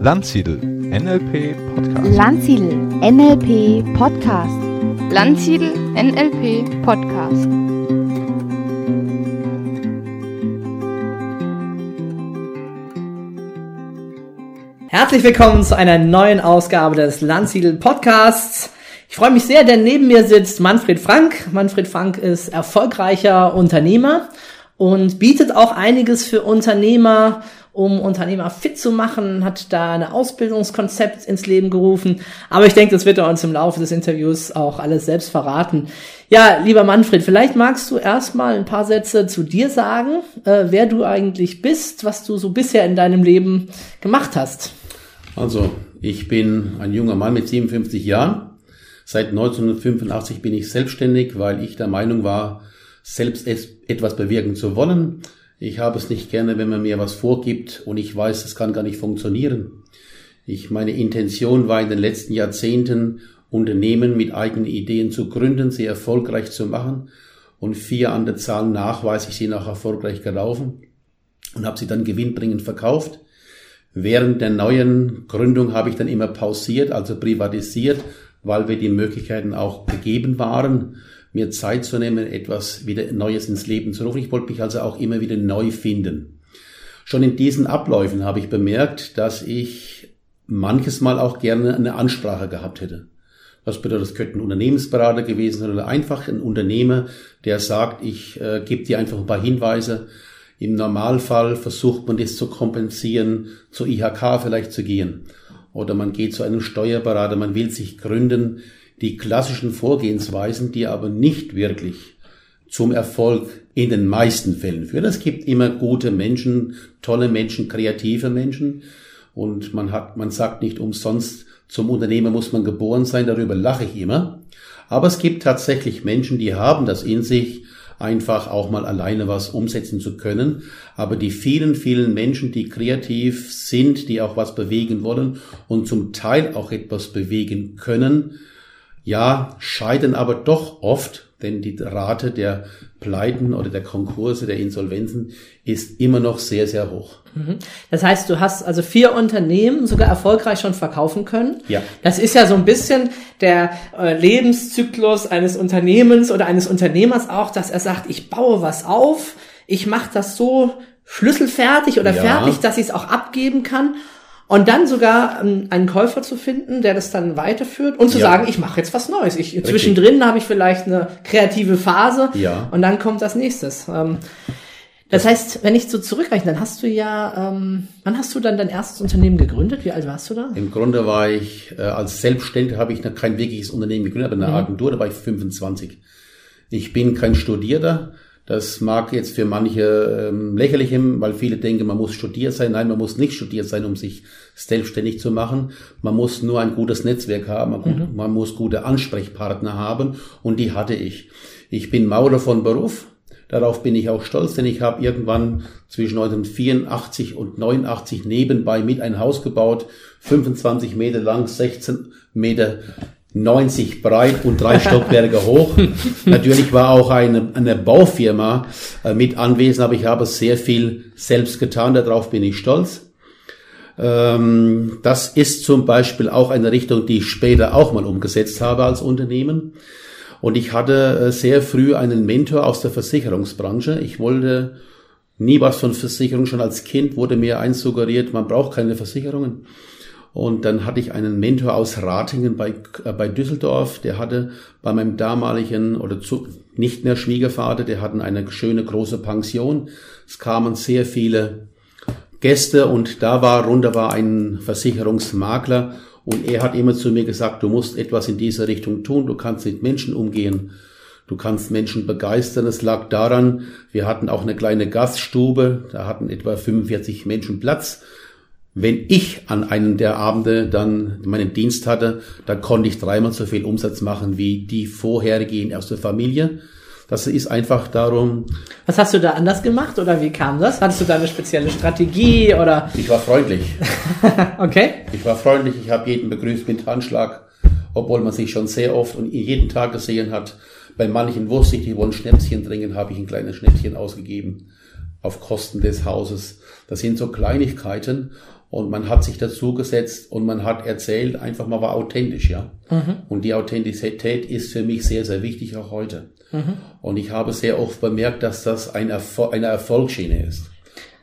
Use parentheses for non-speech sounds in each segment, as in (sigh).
Landsiedel NLP Podcast. Landsiedel NLP Podcast. Landsiedel NLP Podcast. Herzlich willkommen zu einer neuen Ausgabe des Landsiedel Podcasts. Ich freue mich sehr, denn neben mir sitzt Manfred Frank. Manfred Frank ist erfolgreicher Unternehmer und bietet auch einiges für Unternehmer, um Unternehmer fit zu machen, hat da ein Ausbildungskonzept ins Leben gerufen. Aber ich denke, das wird er uns im Laufe des Interviews auch alles selbst verraten. Ja, lieber Manfred, vielleicht magst du erstmal ein paar Sätze zu dir sagen, äh, wer du eigentlich bist, was du so bisher in deinem Leben gemacht hast. Also, ich bin ein junger Mann mit 57 Jahren. Seit 1985 bin ich selbstständig, weil ich der Meinung war, selbst etwas bewirken zu wollen. Ich habe es nicht gerne, wenn man mir was vorgibt und ich weiß, es kann gar nicht funktionieren. Ich, meine Intention war in den letzten Jahrzehnten, Unternehmen mit eigenen Ideen zu gründen, sie erfolgreich zu machen und vier an der Zahl nachweise ich sie noch erfolgreich gelaufen und habe sie dann gewinnbringend verkauft. Während der neuen Gründung habe ich dann immer pausiert, also privatisiert, weil wir die Möglichkeiten auch gegeben waren mir Zeit zu nehmen, etwas wieder Neues ins Leben zu rufen. Ich wollte mich also auch immer wieder neu finden. Schon in diesen Abläufen habe ich bemerkt, dass ich manches Mal auch gerne eine Ansprache gehabt hätte. Das bedeutet, das könnte ein Unternehmensberater gewesen sein oder einfach ein Unternehmer, der sagt, ich äh, gebe dir einfach ein paar Hinweise. Im Normalfall versucht man das zu kompensieren, zur IHK vielleicht zu gehen. Oder man geht zu einem Steuerberater, man will sich gründen die klassischen Vorgehensweisen, die aber nicht wirklich zum Erfolg in den meisten Fällen führen. Es gibt immer gute Menschen, tolle Menschen, kreative Menschen und man hat, man sagt nicht umsonst, zum Unternehmer muss man geboren sein, darüber lache ich immer. Aber es gibt tatsächlich Menschen, die haben das in sich, einfach auch mal alleine was umsetzen zu können. Aber die vielen, vielen Menschen, die kreativ sind, die auch was bewegen wollen und zum Teil auch etwas bewegen können, ja, scheiden aber doch oft, denn die Rate der Pleiten oder der Konkurse, der Insolvenzen ist immer noch sehr, sehr hoch. Mhm. Das heißt, du hast also vier Unternehmen sogar erfolgreich schon verkaufen können. Ja. Das ist ja so ein bisschen der äh, Lebenszyklus eines Unternehmens oder eines Unternehmers auch, dass er sagt, ich baue was auf, ich mache das so schlüsselfertig oder Ja. fertig, dass ich es auch abgeben kann. Und dann sogar ähm, einen Käufer zu finden, der das dann weiterführt und zu Ja. sagen, ich mache jetzt was Neues. Ich, zwischendrin habe ich vielleicht eine kreative Phase Ja. und dann kommt das nächstes. Ähm, das heißt, wenn ich so zurückrechne, dann hast du ja, ähm, wann hast du dann dein erstes Unternehmen gegründet? Wie alt warst du da? Im Grunde war ich, äh, als Selbstständiger habe ich noch kein wirkliches Unternehmen gegründet, aber eine Agentur, da war ich 25. Ich bin kein Studierter. Das mag jetzt für manche ähm, lächerlich hin, weil viele denken, man muss studiert sein. Nein, man muss nicht studiert sein, um sich selbstständig zu machen. Man muss nur ein gutes Netzwerk haben, man, gut, man muss gute Ansprechpartner haben und die hatte ich. Ich bin Maurer von Beruf. Darauf bin ich auch stolz, denn ich habe irgendwann zwischen 1984 und 89 nebenbei mit ein Haus gebaut, 25 Meter lang, 16 Meter 90 breit und drei Stockwerke hoch. (laughs) Natürlich war auch eine, eine Baufirma äh, mit anwesend, aber ich habe sehr viel selbst getan, darauf bin ich stolz. Ähm, das ist zum Beispiel auch eine Richtung, die ich später auch mal umgesetzt habe als Unternehmen. Und ich hatte äh, sehr früh einen Mentor aus der Versicherungsbranche. Ich wollte nie was von Versicherung. Schon als Kind wurde mir eins suggeriert, man braucht keine Versicherungen. Und dann hatte ich einen Mentor aus Ratingen bei, äh, bei Düsseldorf, der hatte bei meinem damaligen oder zu, nicht mehr Schwiegervater, der hatten eine schöne große Pension. Es kamen sehr viele Gäste und da war runter war ein Versicherungsmakler und er hat immer zu mir gesagt, du musst etwas in dieser Richtung tun, du kannst mit Menschen umgehen, du kannst Menschen begeistern. Es lag daran, wir hatten auch eine kleine Gaststube, da hatten etwa 45 Menschen Platz. Wenn ich an einem der Abende dann meinen Dienst hatte, dann konnte ich dreimal so viel Umsatz machen wie die vorherigen aus der Familie. Das ist einfach darum, Was hast du da anders gemacht oder wie kam das? Hattest du da eine spezielle Strategie oder? ich war freundlich. (laughs) Okay. Ich war freundlich, ich habe jeden begrüßt mit Handschlag, obwohl man sich schon sehr oft und jeden Tag gesehen hat. Bei manchen wusste ich, die wollen Schnäpschen trinken, habe ich ein kleines Schnäpschen ausgegeben auf Kosten des Hauses. Das sind so Kleinigkeiten und man hat sich dazu gesetzt und man hat erzählt, einfach mal war authentisch, ja. Und die Authentizität ist für mich sehr, sehr wichtig auch heute. Und ich habe sehr oft bemerkt, dass das ein Erfol eine Erfolgsschiene ist.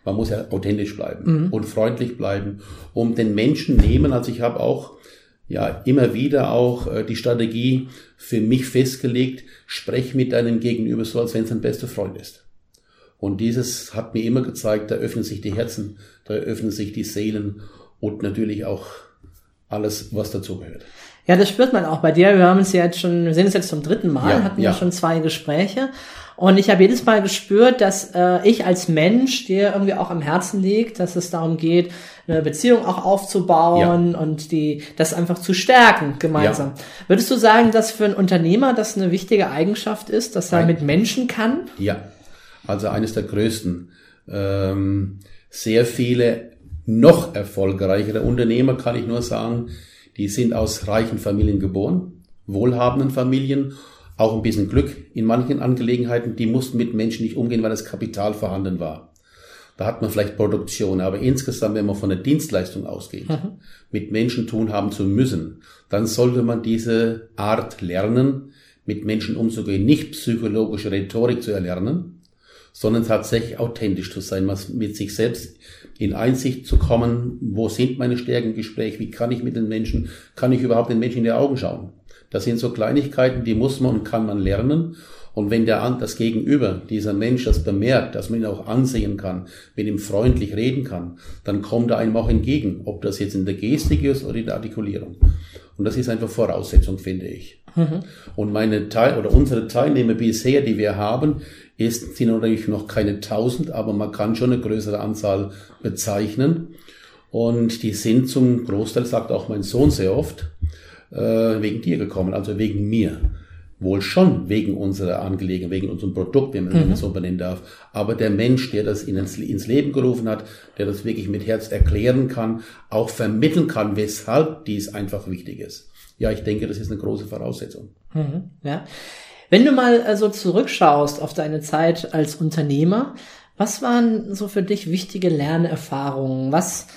Man muss ja authentisch bleiben und freundlich bleiben, um den Menschen nehmen. Also ich habe auch ja immer wieder auch äh, die Strategie für mich festgelegt, sprech mit deinem Gegenüber so, als wenn es dein bester Freund ist. Und dieses hat mir immer gezeigt, da öffnen sich die Herzen, da öffnen sich die Seelen und natürlich auch alles, was dazugehört. Ja, das spürt man auch bei dir. Wir haben uns jetzt schon, wir sehen uns jetzt zum dritten Mal, Ja, hatten ja. ja schon zwei Gespräche. Und ich habe jedes Mal gespürt, dass äh, ich als Mensch dir irgendwie auch am Herzen liegt, dass es darum geht, eine Beziehung auch aufzubauen und die das einfach zu stärken gemeinsam. Würdest du sagen, dass für einen Unternehmer das eine wichtige Eigenschaft ist, dass er Nein. mit Menschen kann? Ja, also eines der größten. Ähm, sehr viele noch erfolgreichere Unternehmer, kann ich nur sagen, die sind aus reichen Familien geboren, wohlhabenden Familien, auch ein bisschen Glück in manchen Angelegenheiten, die mussten mit Menschen nicht umgehen, weil das Kapital vorhanden war. Da hat man vielleicht Produktion, aber insgesamt, wenn man von der Dienstleistung ausgeht, mit Menschen tun haben zu müssen, dann sollte man diese Art lernen, mit Menschen umzugehen, nicht psychologische Rhetorik zu erlernen, sondern tatsächlich authentisch zu sein, mit sich selbst in Einsicht zu kommen, wo sind meine Stärken im Gespräch, wie kann ich mit den Menschen, kann ich überhaupt den Menschen in die Augen schauen. Das sind so Kleinigkeiten, die muss man und kann man lernen. Und wenn der das Gegenüber, dieser Mensch das bemerkt, dass man ihn auch ansehen kann, mit ihm freundlich reden kann, dann kommt er einem auch entgegen, ob das jetzt in der Gestik ist oder in der Artikulierung. Und das ist einfach Voraussetzung, finde ich. Und meine Teil oder unsere Teilnehmer bisher, die wir haben, ist, sind natürlich noch keine tausend, aber man kann schon eine größere Anzahl bezeichnen. Und die sind zum Großteil, sagt auch mein Sohn sehr oft, äh, wegen dir gekommen, also wegen mir. Wohl schon wegen unserer Angelegenheit, wegen unserem Produkt, wenn man das so benennen darf. Aber der Mensch, der das ins, ins Leben gerufen hat, der das wirklich mit Herz erklären kann, auch vermitteln kann, weshalb dies einfach wichtig ist. Ja, ich denke, das ist eine große Voraussetzung. Ja. Wenn du mal äh, so zurückschaust auf deine Zeit als Unternehmer, was waren so für dich wichtige Lernerfahrungen? Was,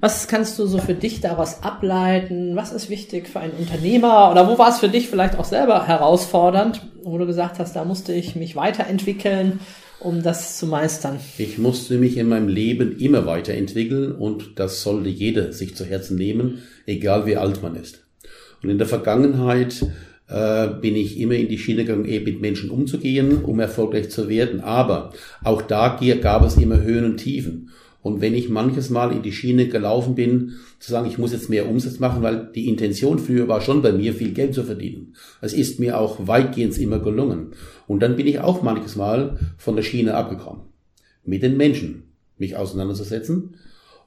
was kannst du so für dich daraus ableiten? Was ist wichtig für einen Unternehmer? Oder wo war es für dich vielleicht auch selber herausfordernd, wo du gesagt hast, da musste ich mich weiterentwickeln, um das zu meistern? Ich musste mich in meinem Leben immer weiterentwickeln und das sollte jeder sich zu Herzen nehmen, egal wie alt man ist. Und in der Vergangenheit äh, bin ich immer in die Schiene gegangen, eben mit Menschen umzugehen, um erfolgreich zu werden. Aber auch da gab es immer Höhen und Tiefen. Und wenn ich manches Mal in die Schiene gelaufen bin, zu sagen, ich muss jetzt mehr Umsatz machen, weil die Intention früher war schon bei mir, viel Geld zu verdienen. Es ist mir auch weitgehend immer gelungen. Und dann bin ich auch manches Mal von der Schiene abgekommen mit den Menschen mich auseinanderzusetzen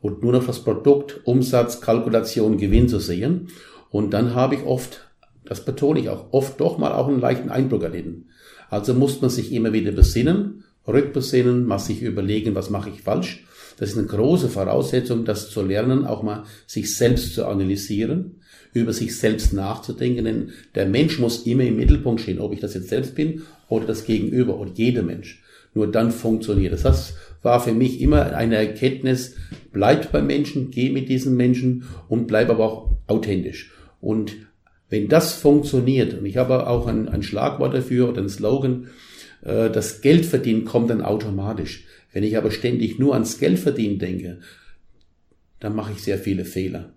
und nur noch das Produkt, Umsatz, Kalkulation, Gewinn zu sehen. Und dann habe ich oft, das betone ich auch, oft doch mal auch einen leichten Eindruck erlitten. Also muss man sich immer wieder besinnen, rückbesinnen, mal sich überlegen, was mache ich falsch. Das ist eine große Voraussetzung, das zu lernen, auch mal sich selbst zu analysieren, über sich selbst nachzudenken, denn der Mensch muss immer im Mittelpunkt stehen, ob ich das jetzt selbst bin oder das Gegenüber oder jeder Mensch. Nur dann funktioniert es. Das war für mich immer eine Erkenntnis, bleib beim Menschen, geh mit diesen Menschen und bleib aber auch authentisch. Und wenn das funktioniert, und ich habe auch ein, ein Schlagwort dafür oder ein Slogan, äh, das Geldverdienen kommt dann automatisch. Wenn ich aber ständig nur ans Geldverdienen denke, dann mache ich sehr viele Fehler.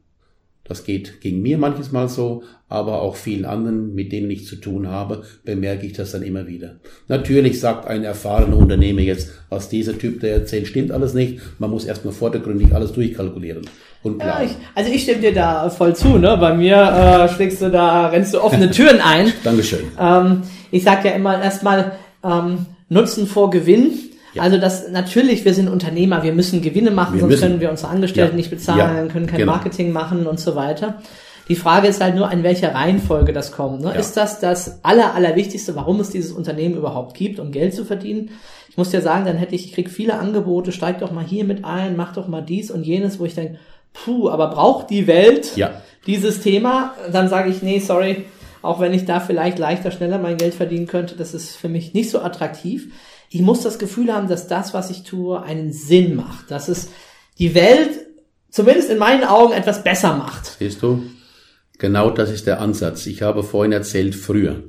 Das geht gegen mir manches Mal so, aber auch vielen anderen, mit denen ich zu tun habe, bemerke ich das dann immer wieder. Natürlich sagt ein erfahrener Unternehmer jetzt, was dieser Typ da erzählt, stimmt alles nicht. Man muss erstmal vordergründig alles durchkalkulieren und Ja, ich, also ich stimme dir da voll zu, ne? Bei mir äh, schlägst du da, rennst du offene Türen ein. (laughs) Dankeschön. Ähm, ich sage ja immer erstmal ähm, Nutzen vor Gewinn. Ja. Also das natürlich, wir sind Unternehmer, wir müssen Gewinne machen, Wir sonst müssen. können wir unsere Angestellten Ja. nicht bezahlen, Ja. können kein Genau. Marketing machen und so weiter. Die Frage ist halt nur, in welcher Reihenfolge das kommt. Ne? Ist das das aller, allerwichtigste, warum es dieses Unternehmen überhaupt gibt, um Geld zu verdienen? Ich muss dir sagen, dann hätte ich, ich krieg viele Angebote, steig doch mal hier mit ein, mach doch mal dies und jenes, wo ich denke, puh, aber braucht die Welt dieses Thema? Dann sage ich, nee, sorry, auch wenn ich da vielleicht leichter, schneller mein Geld verdienen könnte, das ist für mich nicht so attraktiv. Ich muss das Gefühl haben, dass das, was ich tue, einen Sinn macht. Dass es die Welt zumindest in meinen Augen etwas besser macht. Siehst du? Genau das ist der Ansatz. Ich habe vorhin erzählt, früher.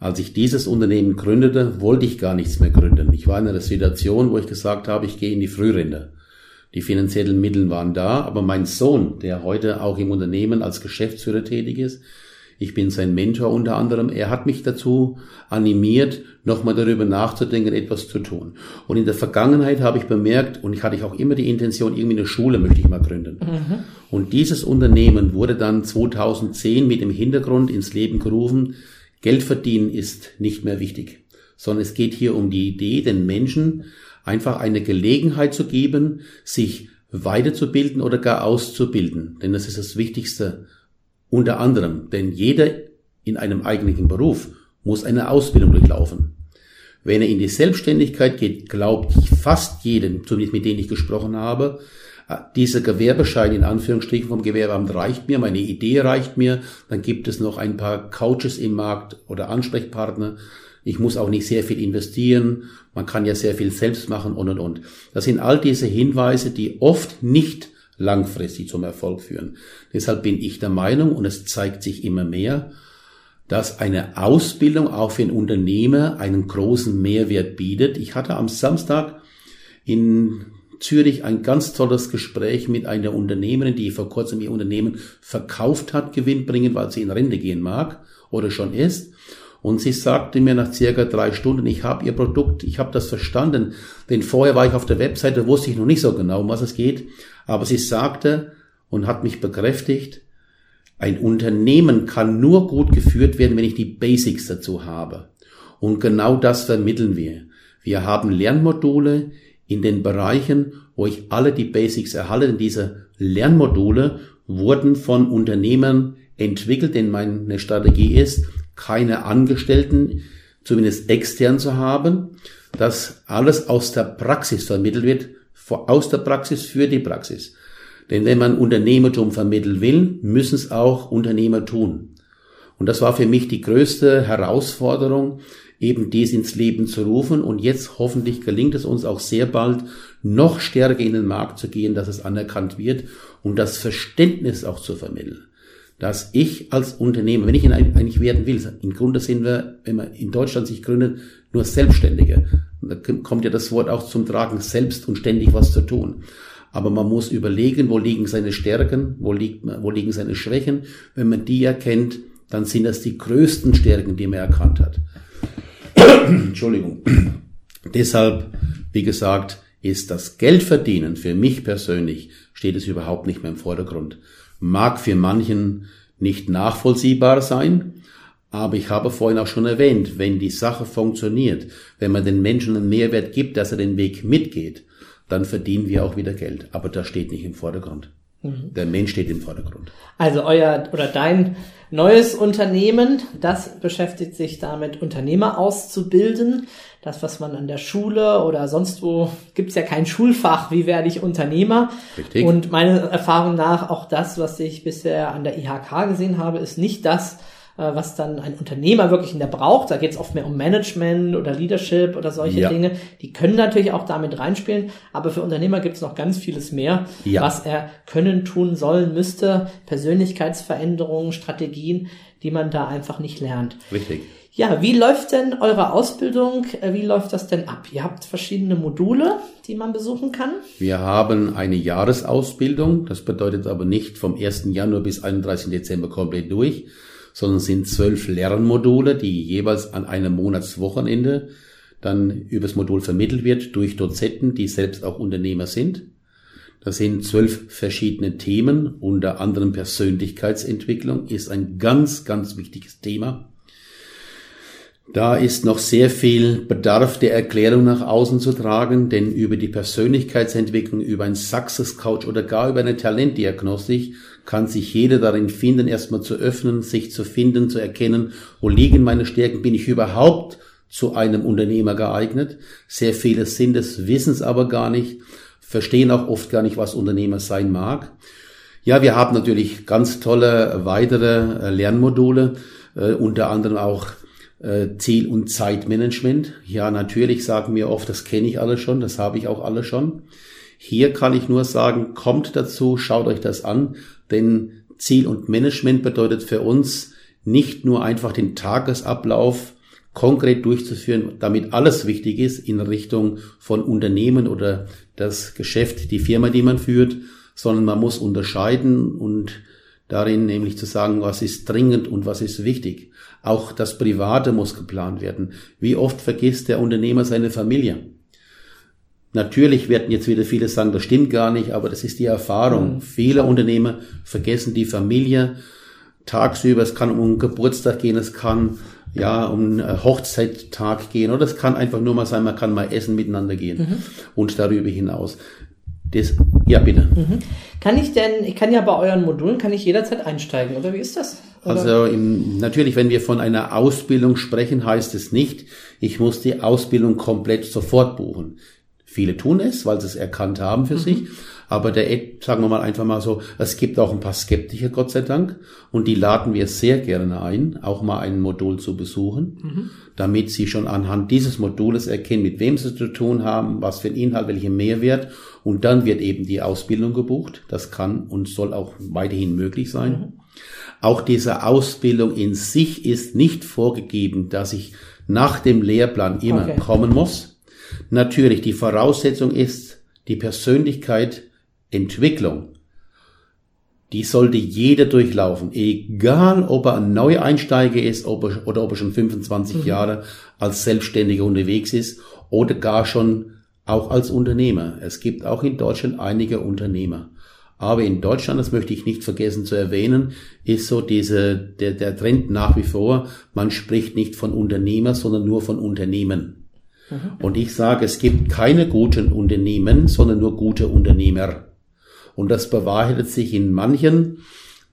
Als ich dieses Unternehmen gründete, wollte ich gar nichts mehr gründen. Ich war in einer Situation, wo ich gesagt habe, ich gehe in die Frührente. Die finanziellen Mittel waren da, aber mein Sohn, der heute auch im Unternehmen als Geschäftsführer tätig ist, ich bin sein Mentor unter anderem, er hat mich dazu animiert, nochmal darüber nachzudenken, etwas zu tun. Und in der Vergangenheit habe ich bemerkt, und ich hatte auch immer die Intention, irgendwie eine Schule möchte ich mal gründen. Mhm. Und dieses Unternehmen wurde dann 2010 mit dem Hintergrund ins Leben gerufen, Geld verdienen ist nicht mehr wichtig, sondern es geht hier um die Idee, den Menschen einfach eine Gelegenheit zu geben, sich weiterzubilden oder gar auszubilden. Denn das ist das Wichtigste unter anderem. Denn jeder in einem eigentlichen Beruf muss eine Ausbildung durchlaufen. Wenn er in die Selbstständigkeit geht, glaubt fast jedem, zumindest mit denen ich gesprochen habe, äh, dieser Gewerbeschein in Anführungsstrichen vom Gewerbeamt reicht mir, meine Idee reicht mir, dann gibt es noch ein paar Coaches im Markt oder Ansprechpartner. Ich muss auch nicht sehr viel investieren, man kann ja sehr viel selbst machen und und und. Das sind all diese Hinweise, die oft nicht langfristig zum Erfolg führen. Deshalb bin ich der Meinung, und es zeigt sich immer mehr, dass eine Ausbildung auch für ein Unternehmer einen großen Mehrwert bietet. Ich hatte am Samstag in Zürich ein ganz tolles Gespräch mit einer Unternehmerin, die vor kurzem ihr Unternehmen verkauft hat, gewinnbringend, weil sie in Rente gehen mag oder schon ist. Und sie sagte mir nach circa drei Stunden, ich habe ihr Produkt, ich habe das verstanden, denn vorher war ich auf der Webseite, wusste ich noch nicht so genau, um was es geht, aber sie sagte und hat mich bekräftigt, ein Unternehmen kann nur gut geführt werden, wenn ich die Basics dazu habe. Und genau das vermitteln wir. Wir haben Lernmodule in den Bereichen, wo ich alle die Basics erhalte. Denn diese Lernmodule wurden von Unternehmern entwickelt, denn meine Strategie ist, keine Angestellten, zumindest extern zu haben, dass alles aus der Praxis vermittelt wird, aus der Praxis für die Praxis. Denn wenn man Unternehmertum vermitteln will, müssen es auch Unternehmer tun. Und das war für mich die größte Herausforderung, eben dies ins Leben zu rufen. Und jetzt hoffentlich gelingt es uns auch sehr bald, noch stärker in den Markt zu gehen, dass es anerkannt wird und das Verständnis auch zu vermitteln. Dass ich als Unternehmer, wenn ich ihn eigentlich werden will, im Grunde sind wir, wenn man in Deutschland sich gründet, nur Selbstständige. Da kommt ja das Wort auch zum Tragen, selbst und ständig was zu tun. Aber man muss überlegen, wo liegen seine Stärken, wo, liegt, wo liegen seine Schwächen. Wenn man die erkennt, dann sind das die größten Stärken, die man erkannt hat. Entschuldigung. Deshalb, wie gesagt, ist das Geldverdienen für mich persönlich, steht es überhaupt nicht mehr im Vordergrund. Mag für manchen nicht nachvollziehbar sein, aber ich habe vorhin auch schon erwähnt, wenn die Sache funktioniert, wenn man den Menschen einen Mehrwert gibt, dass er den Weg mitgeht, dann verdienen wir auch wieder Geld. Aber das steht nicht im Vordergrund. Mhm. Der Mensch steht im Vordergrund. Also euer oder dein neues Unternehmen, das beschäftigt sich damit, Unternehmer auszubilden. Das, was man an der Schule oder sonst wo, gibt's ja kein Schulfach, wie werde ich Unternehmer. Richtig. Und meiner Erfahrung nach, auch das, was ich bisher an der IHK gesehen habe, ist nicht das, was dann ein Unternehmer wirklich in der braucht. Da geht es oft mehr um Management oder Leadership oder solche ja. Dinge. Die können natürlich auch damit reinspielen, aber für Unternehmer gibt es noch ganz vieles mehr, ja. was er können, tun, sollen, müsste. Persönlichkeitsveränderungen, Strategien, die man da einfach nicht lernt. Richtig. Ja, wie läuft denn eure Ausbildung? Äh, wie läuft das denn ab? Ihr habt verschiedene Module, die man besuchen kann. Wir haben eine Jahresausbildung. Das bedeutet aber nicht vom 1. Januar bis 31. Dezember komplett durch, sondern sind zwölf Lernmodule, die jeweils an einem Monatswochenende dann übers Modul vermittelt wird durch Dozenten, die selbst auch Unternehmer sind. Das sind zwölf verschiedene Themen, unter anderem Persönlichkeitsentwicklung ist ein ganz, ganz wichtiges Thema. Da ist noch sehr viel Bedarf der Erklärung nach außen zu tragen, denn über die Persönlichkeitsentwicklung, über ein Success Coach oder gar über eine Talentdiagnostik kann sich jeder darin finden, erstmal zu öffnen, sich zu finden, zu erkennen, wo liegen meine Stärken, bin ich überhaupt zu einem Unternehmer geeignet. Sehr viele sind es, wissen es aber gar nicht, verstehen auch oft gar nicht, was Unternehmer sein mag. Ja, wir haben natürlich ganz tolle weitere äh, Lernmodule, äh, unter anderem auch äh, Ziel- und Zeitmanagement. Ja, natürlich sagen wir oft, das kenne ich alles schon, das habe ich auch alles schon. Hier kann ich nur sagen, kommt dazu, schaut euch das an, denn Ziel und Management bedeutet für uns nicht nur einfach den Tagesablauf konkret durchzuführen, damit alles wichtig ist in Richtung von Unternehmen oder das Geschäft, die Firma, die man führt, sondern man muss unterscheiden und darin nämlich zu sagen, was ist dringend und was ist wichtig. Auch das Private muss geplant werden. Wie oft vergisst der Unternehmer seine Familie? Natürlich werden jetzt wieder viele sagen, das stimmt gar nicht, aber das ist die Erfahrung. Mhm. Viele Unternehmer vergessen die Familie tagsüber. Es kann um Geburtstag gehen, es kann ja um einen Hochzeittag gehen oder es kann einfach nur mal sein, man kann mal essen miteinander gehen mhm. und darüber hinaus. Das, ja, bitte. Mhm. Kann ich denn, ich kann ja bei euren Modulen, kann ich jederzeit einsteigen, oder wie ist das? Oder? Also im, natürlich, wenn wir von einer Ausbildung sprechen, heißt es nicht, ich muss die Ausbildung komplett sofort buchen. Viele tun es, weil sie es erkannt haben für mhm. sich. Aber der, sagen wir mal einfach mal so, es gibt auch ein paar Skeptiker, Gott sei Dank. Und die laden wir sehr gerne ein, auch mal ein Modul zu besuchen, mhm. damit sie schon anhand dieses Modules erkennen, mit wem sie zu tun haben, was für ein Inhalt, welchen Mehrwert. Und dann wird eben die Ausbildung gebucht. Das kann und soll auch weiterhin möglich sein. Mhm. Auch diese Ausbildung in sich ist nicht vorgegeben, dass ich nach dem Lehrplan immer okay. kommen muss Natürlich, die Voraussetzung ist die Persönlichkeit Entwicklung. Die sollte jeder durchlaufen, egal ob er ein Neueinsteiger ist ob er, oder ob er schon 25 mhm. Jahre als Selbstständiger unterwegs ist oder gar schon auch als Unternehmer. Es gibt auch in Deutschland einige Unternehmer. Aber in Deutschland, das möchte ich nicht vergessen zu erwähnen, ist so diese, der, der Trend nach wie vor, man spricht nicht von Unternehmer, sondern nur von Unternehmen. Und ich sage, es gibt keine guten Unternehmen, sondern nur gute Unternehmer. Und das bewahrheitet sich in manchen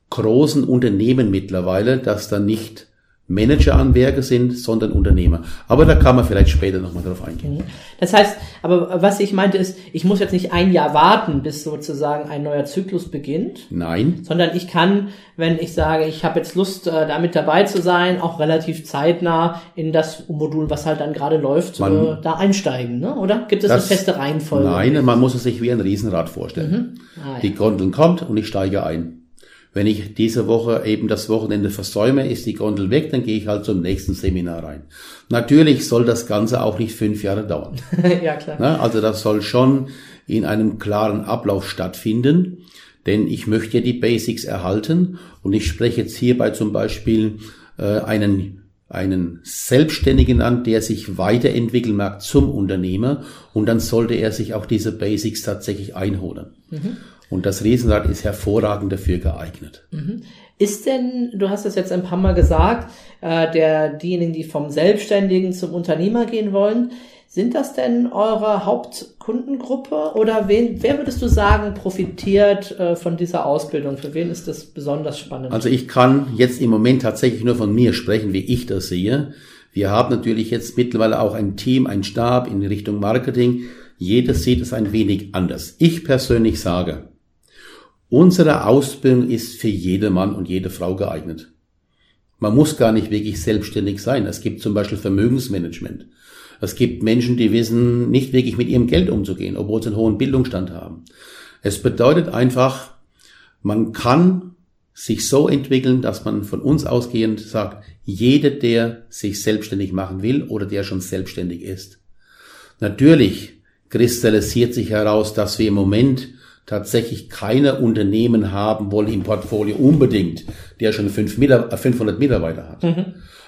großen Unternehmen mittlerweile, dass da nicht Manager an Werke sind, sondern Unternehmer. Aber da kann man vielleicht später nochmal drauf eingehen. Mhm. Das heißt, aber was ich meinte ist, ich muss jetzt nicht ein Jahr warten, bis sozusagen ein neuer Zyklus beginnt. Nein. Sondern ich kann, wenn ich sage, ich habe jetzt Lust, äh, damit dabei zu sein, auch relativ zeitnah in das Modul, was halt dann gerade läuft, man, da einsteigen, ne? oder? Gibt es das, eine feste Reihenfolge? Nein, man muss es sich wie ein Riesenrad vorstellen. Mhm. Ah, ja. Die Gondel kommt und ich steige ein. Wenn ich diese Woche eben das Wochenende versäume, ist die Gondel weg, dann gehe ich halt zum nächsten Seminar rein. Natürlich soll das Ganze auch nicht fünf Jahre dauern. (laughs) ja, klar. Na, also das soll schon in einem klaren Ablauf stattfinden, denn ich möchte ja die Basics erhalten und ich spreche jetzt hierbei zum Beispiel äh, einen einen Selbstständigen an, der sich weiterentwickeln mag zum Unternehmer und dann sollte er sich auch diese Basics tatsächlich einholen. Mhm. Und das Riesenrad ist hervorragend dafür geeignet. Mhm. Ist denn, du hast es jetzt ein paar Mal gesagt, äh, der, diejenigen, die vom Selbstständigen zum Unternehmer gehen wollen, sind das denn eure Hauptkundengruppe oder wen, wer würdest du sagen, profitiert äh, von dieser Ausbildung? Für wen ist das besonders spannend? Also ich kann jetzt im Moment tatsächlich nur von mir sprechen, wie ich das sehe. Wir haben natürlich jetzt mittlerweile auch ein Team, ein Stab in Richtung Marketing. Jeder sieht es ein wenig anders. Ich persönlich sage, Unsere Ausbildung ist für jede Mann und jede Frau geeignet. Man muss gar nicht wirklich selbstständig sein. Es gibt zum Beispiel Vermögensmanagement. Es gibt Menschen, die wissen nicht wirklich mit ihrem Geld umzugehen, obwohl sie einen hohen Bildungsstand haben. Es bedeutet einfach, man kann sich so entwickeln, dass man von uns ausgehend sagt, jeder, der sich selbstständig machen will oder der schon selbstständig ist. Natürlich kristallisiert sich heraus, dass wir im Moment tatsächlich keine Unternehmen haben wollen im Portfolio unbedingt, der schon 500 äh, Mitarbeiter hat. Mhm.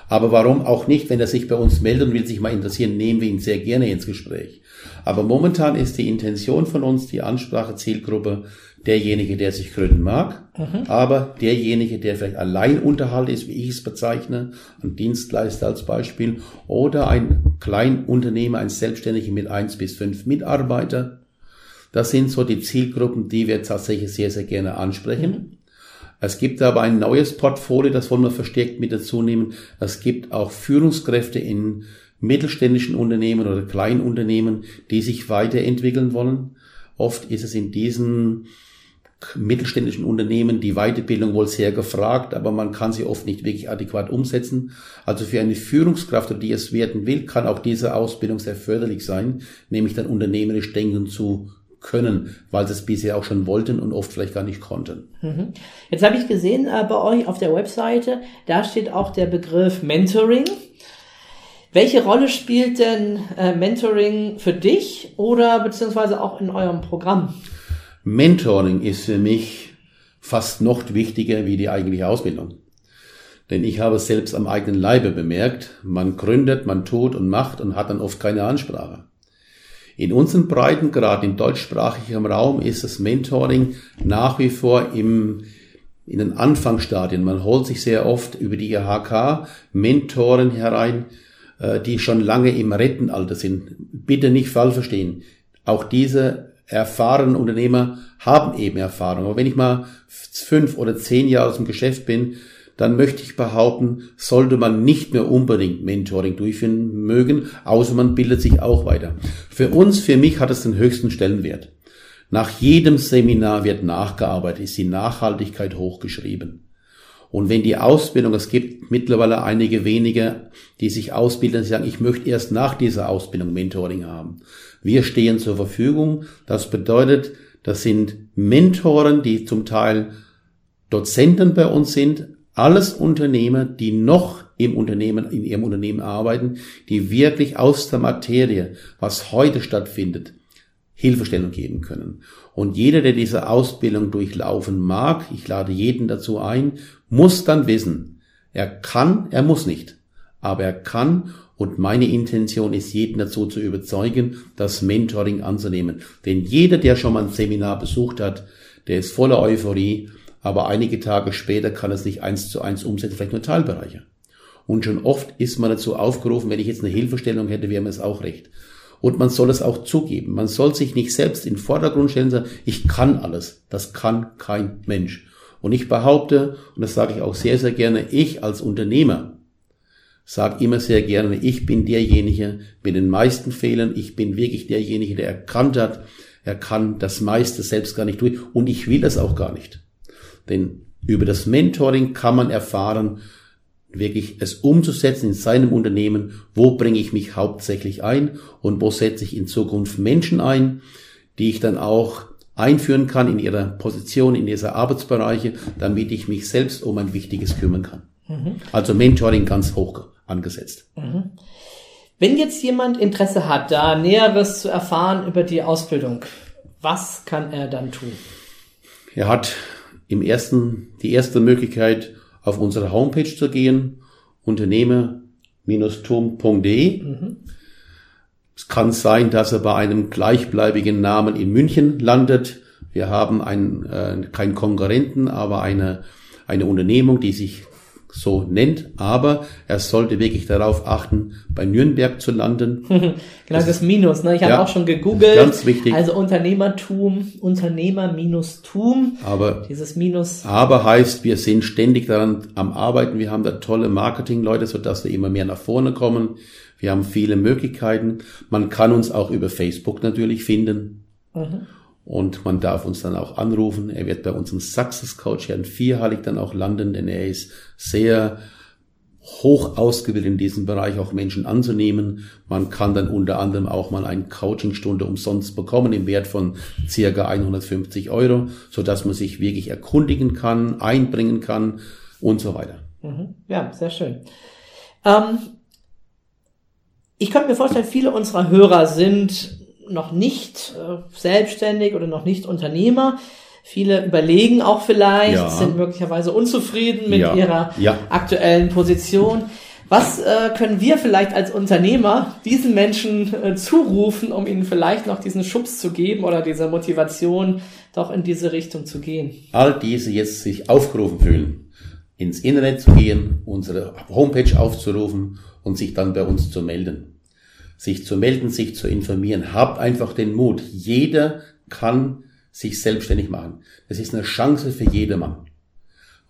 Aber warum auch nicht, wenn er sich bei uns meldet und will sich mal interessieren, nehmen wir ihn sehr gerne ins Gespräch. Aber momentan ist die Intention von uns, die Ansprache, Zielgruppe, derjenige, der sich gründen mag, mhm. aber derjenige, der vielleicht Alleinunterhalt ist, wie ich es bezeichne, ein Dienstleister als Beispiel, oder ein Kleinunternehmer, ein Selbstständiger mit eins bis fünf Mitarbeiter, das sind so die Zielgruppen, die wir tatsächlich sehr, sehr gerne ansprechen. Mhm. Es gibt aber ein neues Portfolio, das wollen wir verstärkt mit dazu nehmen. Es gibt auch Führungskräfte in mittelständischen Unternehmen oder Kleinunternehmen, die sich weiterentwickeln wollen. Oft ist es in diesen mittelständischen Unternehmen die Weiterbildung wohl sehr gefragt, aber man kann sie oft nicht wirklich adäquat umsetzen. Also für eine Führungskraft, die es werden will, kann auch diese Ausbildung sehr förderlich sein, nämlich dann unternehmerisch denken zu können, weil sie es bisher auch schon wollten und oft vielleicht gar nicht konnten. Jetzt habe ich gesehen äh, bei euch auf der Webseite, da steht auch der Begriff Mentoring. Welche Rolle spielt denn äh, Mentoring für dich oder beziehungsweise auch in eurem Programm? Mentoring ist für mich fast noch wichtiger wie die eigentliche Ausbildung. Denn ich habe es selbst am eigenen Leibe bemerkt, man gründet, man tut und macht und hat dann oft keine Ansprache. In unseren Breitengrad im deutschsprachigen Raum ist das Mentoring nach wie vor im, in den Anfangsstadien. Man holt sich sehr oft über die IHK Mentoren herein, äh, die schon lange im Rentenalter sind. Bitte nicht falsch verstehen. Auch diese erfahrenen Unternehmer haben eben Erfahrung. Aber wenn ich mal fünf oder zehn Jahre aus dem Geschäft bin, dann möchte ich behaupten, sollte man nicht mehr unbedingt Mentoring durchführen mögen, außer man bildet sich auch weiter. Für uns, für mich hat es den höchsten Stellenwert. Nach jedem Seminar wird nachgearbeitet, ist die Nachhaltigkeit hochgeschrieben. Und wenn die Ausbildung, es gibt mittlerweile einige wenige, die sich ausbilden, sagen, ich möchte erst nach dieser Ausbildung Mentoring haben. Wir stehen zur Verfügung. Das bedeutet, das sind Mentoren, die zum Teil Dozenten bei uns sind, alles Unternehmer, die noch im Unternehmen, in ihrem Unternehmen arbeiten, die wirklich aus der Materie, was heute stattfindet, Hilfestellung geben können. Und jeder, der diese Ausbildung durchlaufen mag, ich lade jeden dazu ein, muss dann wissen, er kann, er muss nicht, aber er kann und meine Intention ist, jeden dazu zu überzeugen, das Mentoring anzunehmen. Denn jeder, der schon mal ein Seminar besucht hat, der ist voller Euphorie, aber einige Tage später kann es nicht eins zu eins umsetzen, vielleicht nur Teilbereiche. Und schon oft ist man dazu aufgerufen, wenn ich jetzt eine Hilfestellung hätte, wäre mir es auch recht. Und man soll es auch zugeben. Man soll sich nicht selbst in den Vordergrund stellen sagen, ich kann alles. Das kann kein Mensch. Und ich behaupte, und das sage ich auch sehr, sehr gerne, ich als Unternehmer sage immer sehr gerne, ich bin derjenige mit den meisten Fehlern, ich bin wirklich derjenige, der erkannt hat, er kann das meiste selbst gar nicht durch und ich will es auch gar nicht. Denn über das Mentoring kann man erfahren, wirklich es umzusetzen in seinem Unternehmen, wo bringe ich mich hauptsächlich ein und wo setze ich in Zukunft Menschen ein, die ich dann auch einführen kann in ihrer Position, in dieser Arbeitsbereiche, damit ich mich selbst um ein Wichtiges kümmern kann. Mhm. Also Mentoring ganz hoch angesetzt. Mhm. Wenn jetzt jemand Interesse hat, da Näheres zu erfahren über die Ausbildung, was kann er dann tun? Er hat im ersten, die erste Möglichkeit, auf unsere Homepage zu gehen, unternehmer-turm.de. Mhm. Es kann sein, dass er bei einem gleichbleibigen Namen in München landet. Wir haben einen, äh, keinen Konkurrenten, aber eine, eine Unternehmung, die sich so nennt, aber er sollte wirklich darauf achten, bei Nürnberg zu landen. (laughs) genau, das, das Minus, ne? Ich habe ja, auch schon gegoogelt. Ganz wichtig. Also Unternehmertum, Unternehmer-Tum. Aber, dieses Minus. Aber heißt, wir sind ständig daran am Arbeiten. Wir haben da tolle Marketingleute, sodass wir immer mehr nach vorne kommen. Wir haben viele Möglichkeiten. Man kann uns auch über Facebook natürlich finden. Mhm. Und man darf uns dann auch anrufen. Er wird bei unserem Success Coach Herrn Vierhallig dann auch landen, denn er ist sehr hoch ausgebildet in diesem Bereich, auch Menschen anzunehmen. Man kann dann unter anderem auch mal eine Coachingstunde umsonst bekommen im Wert von circa 150 Euro, so dass man sich wirklich erkundigen kann, einbringen kann und so weiter. Mhm. Ja, sehr schön. Ähm, ich könnte mir vorstellen, viele unserer Hörer sind noch nicht äh, selbstständig oder noch nicht Unternehmer. Viele überlegen auch vielleicht, ja. sind möglicherweise unzufrieden mit ja. ihrer ja. aktuellen Position. Was äh, können wir vielleicht als Unternehmer diesen Menschen äh, zurufen, um ihnen vielleicht noch diesen Schubs zu geben oder diese Motivation, doch in diese Richtung zu gehen? All diese jetzt sich aufgerufen fühlen, ins Internet zu gehen, unsere Homepage aufzurufen und sich dann bei uns zu melden sich zu melden, sich zu informieren. Habt einfach den Mut. Jeder kann sich selbstständig machen. Das ist eine Chance für jedermann.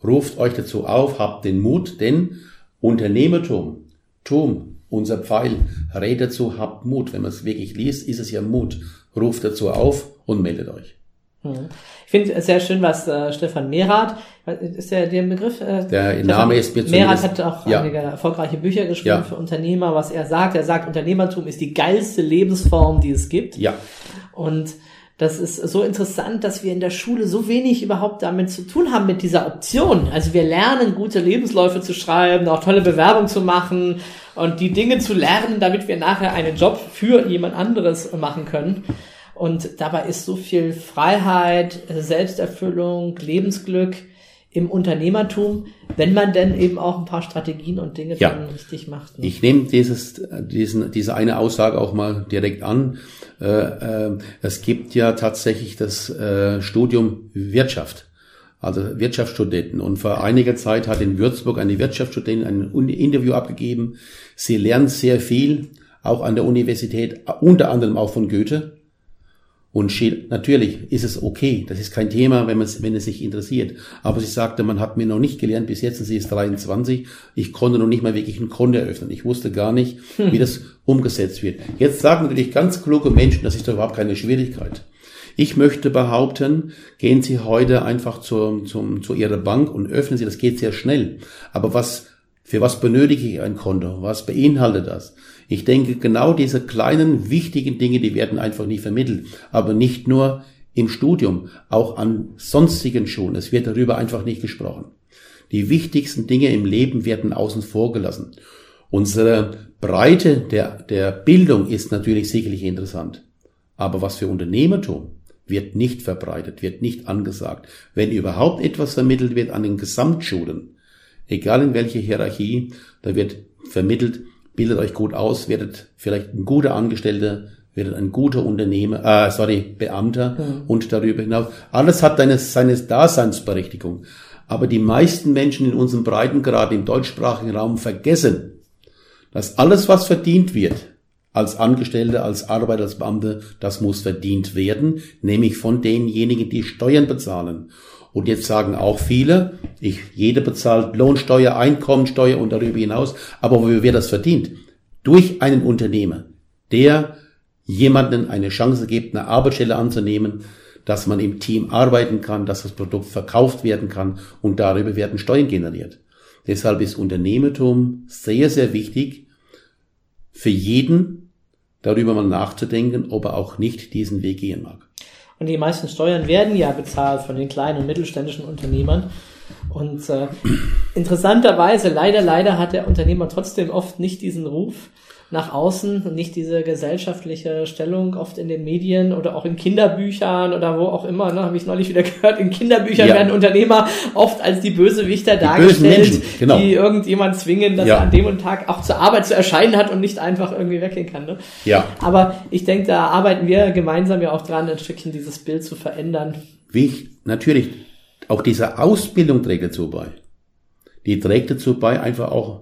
Ruft euch dazu auf, habt den Mut, denn Unternehmertum, Tum, unser Pfeil, rät dazu, habt Mut. Wenn man es wirklich liest, ist es ja Mut. Ruft dazu auf und meldet euch. Hm. Ich finde es sehr schön, was äh, Stefan Mehrath, ist der, der Begriff? Äh, der Stefan Name ist mir Mehrath hat auch ja. einige erfolgreiche Bücher geschrieben ja. für Unternehmer, was er sagt. Er sagt, Unternehmertum ist die geilste Lebensform, die es gibt. Ja. Und Das ist so interessant, dass wir in der Schule so wenig überhaupt damit zu tun haben mit dieser Option. Also wir lernen, gute Lebensläufe zu schreiben, auch tolle Bewerbungen zu machen und die Dinge zu lernen, damit wir nachher einen Job für jemand anderes machen können. Und dabei ist so viel Freiheit, Selbsterfüllung, Lebensglück im Unternehmertum, wenn man denn eben auch ein paar Strategien und Dinge Ja. dann richtig macht. ne? Ich nehme dieses, diesen, diese eine Aussage auch mal direkt an. Äh, äh, es gibt ja tatsächlich das äh, Studium Wirtschaft, also Wirtschaftsstudenten. Und vor einiger Zeit hat in Würzburg eine Wirtschaftsstudentin ein Interview abgegeben. Sie lernt sehr viel, auch an der Universität, unter anderem auch von Goethe. Und natürlich ist es okay, das ist kein Thema, wenn, man, es- wenn es sich interessiert. Aber sie sagte, man hat mir noch nicht gelernt bis jetzt, und sie ist 23, ich konnte noch nicht mal wirklich ein Konto eröffnen. Ich wusste gar nicht, wie das umgesetzt wird. Jetzt sagen natürlich ganz kluge Menschen, das ist doch überhaupt keine Schwierigkeit. Ich möchte behaupten, gehen Sie heute einfach zur, zum, zu Ihrer Bank und öffnen Sie, das geht sehr schnell. Aber was, für was benötige ich ein Konto? Was beinhaltet das? Ich denke, genau diese kleinen, wichtigen Dinge, die werden einfach nicht vermittelt. Aber nicht nur im Studium, auch an sonstigen Schulen. Es wird darüber einfach nicht gesprochen. Die wichtigsten Dinge im Leben werden außen vor gelassen. Unsere Breite der, der Bildung ist natürlich sicherlich interessant. Aber was für Unternehmertum wird nicht verbreitet, wird nicht angesagt. Wenn überhaupt etwas vermittelt wird an den Gesamtschulen, egal in welche Hierarchie, da wird vermittelt, bildet euch gut aus, werdet vielleicht ein guter Angestellter, werdet ein guter Unternehmer, äh, sorry, Beamter und darüber hinaus. Alles hat seine, seine Daseinsberechtigung. Aber die meisten Menschen in unserem Breitengrad im deutschsprachigen Raum vergessen, dass alles, was verdient wird, als Angestellter, als Arbeiter, als Beamte, das muss verdient werden, nämlich von denjenigen, die Steuern bezahlen. Und jetzt sagen auch viele, ich, jeder bezahlt Lohnsteuer, Einkommensteuer und darüber hinaus, aber wird das verdient? Durch einen Unternehmer, der jemanden eine Chance gibt, eine Arbeitsstelle anzunehmen, dass man im Team arbeiten kann, dass das Produkt verkauft werden kann und darüber werden Steuern generiert. Deshalb ist Unternehmertum sehr, sehr wichtig für jeden, darüber mal nachzudenken, ob er auch nicht diesen Weg gehen mag. Und die meisten Steuern werden ja bezahlt von den kleinen und mittelständischen Unternehmern. Und äh, interessanterweise, leider, leider hat der Unternehmer trotzdem oft nicht diesen Ruf nach außen und nicht diese gesellschaftliche Stellung, oft in den Medien oder auch in Kinderbüchern oder wo auch immer, ne, habe ich neulich wieder (laughs) gehört, in Kinderbüchern Ja. werden Unternehmer oft als die Bösewichter bösen dargestellt, genau. die irgendjemand zwingen, dass Ja. er an dem und Tag auch zur Arbeit zu erscheinen hat und nicht einfach irgendwie weggehen kann. Ne? Ja. Aber ich denke, da arbeiten wir gemeinsam ja auch dran, ein Stückchen dieses Bild zu verändern. Wie ich, natürlich, auch diese Ausbildung trägt dazu bei. Die trägt dazu bei, einfach auch,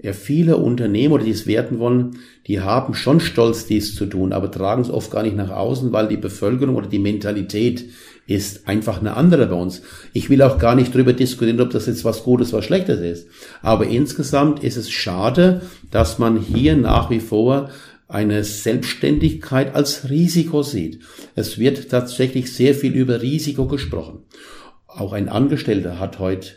ja, viele Unternehmer, die es werden wollen, die haben schon Stolz, dies zu tun, aber tragen es oft gar nicht nach außen, weil die Bevölkerung oder die Mentalität ist einfach eine andere bei uns. Ich will auch gar nicht drüber diskutieren, ob das jetzt was Gutes, was Schlechtes ist. Aber insgesamt ist es schade, dass man hier nach wie vor eine Selbstständigkeit als Risiko sieht. Es wird tatsächlich sehr viel über Risiko gesprochen. Auch ein Angestellter hat heute,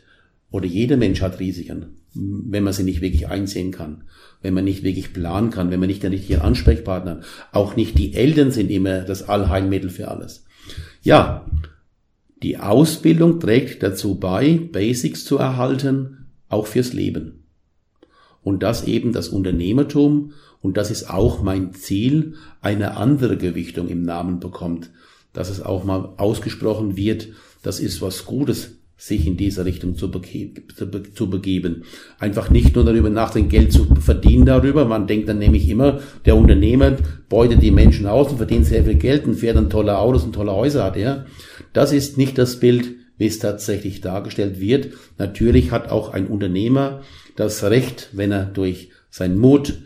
oder jeder Mensch hat Risiken, wenn man sie nicht wirklich einsehen kann, wenn man nicht wirklich planen kann, wenn man nicht den richtigen Ansprechpartner. Auch nicht die Eltern sind immer das Allheilmittel für alles. Ja, die Ausbildung trägt dazu bei, Basics zu erhalten, auch fürs Leben. Und das eben das Unternehmertum, und das ist auch mein Ziel, eine andere Gewichtung im Namen bekommt, dass es auch mal ausgesprochen wird, das ist was Gutes, sich in diese Richtung zu, bege zu, be zu begeben. Einfach nicht nur darüber nachdenken, Geld zu verdienen darüber. Man denkt dann nämlich immer, der Unternehmer beutet die Menschen aus und verdient sehr viel Geld und fährt dann tolle Autos und tolle Häuser hat er. Das ist nicht das Bild, wie es tatsächlich dargestellt wird. Natürlich hat auch ein Unternehmer das Recht, wenn er durch seinen Mut,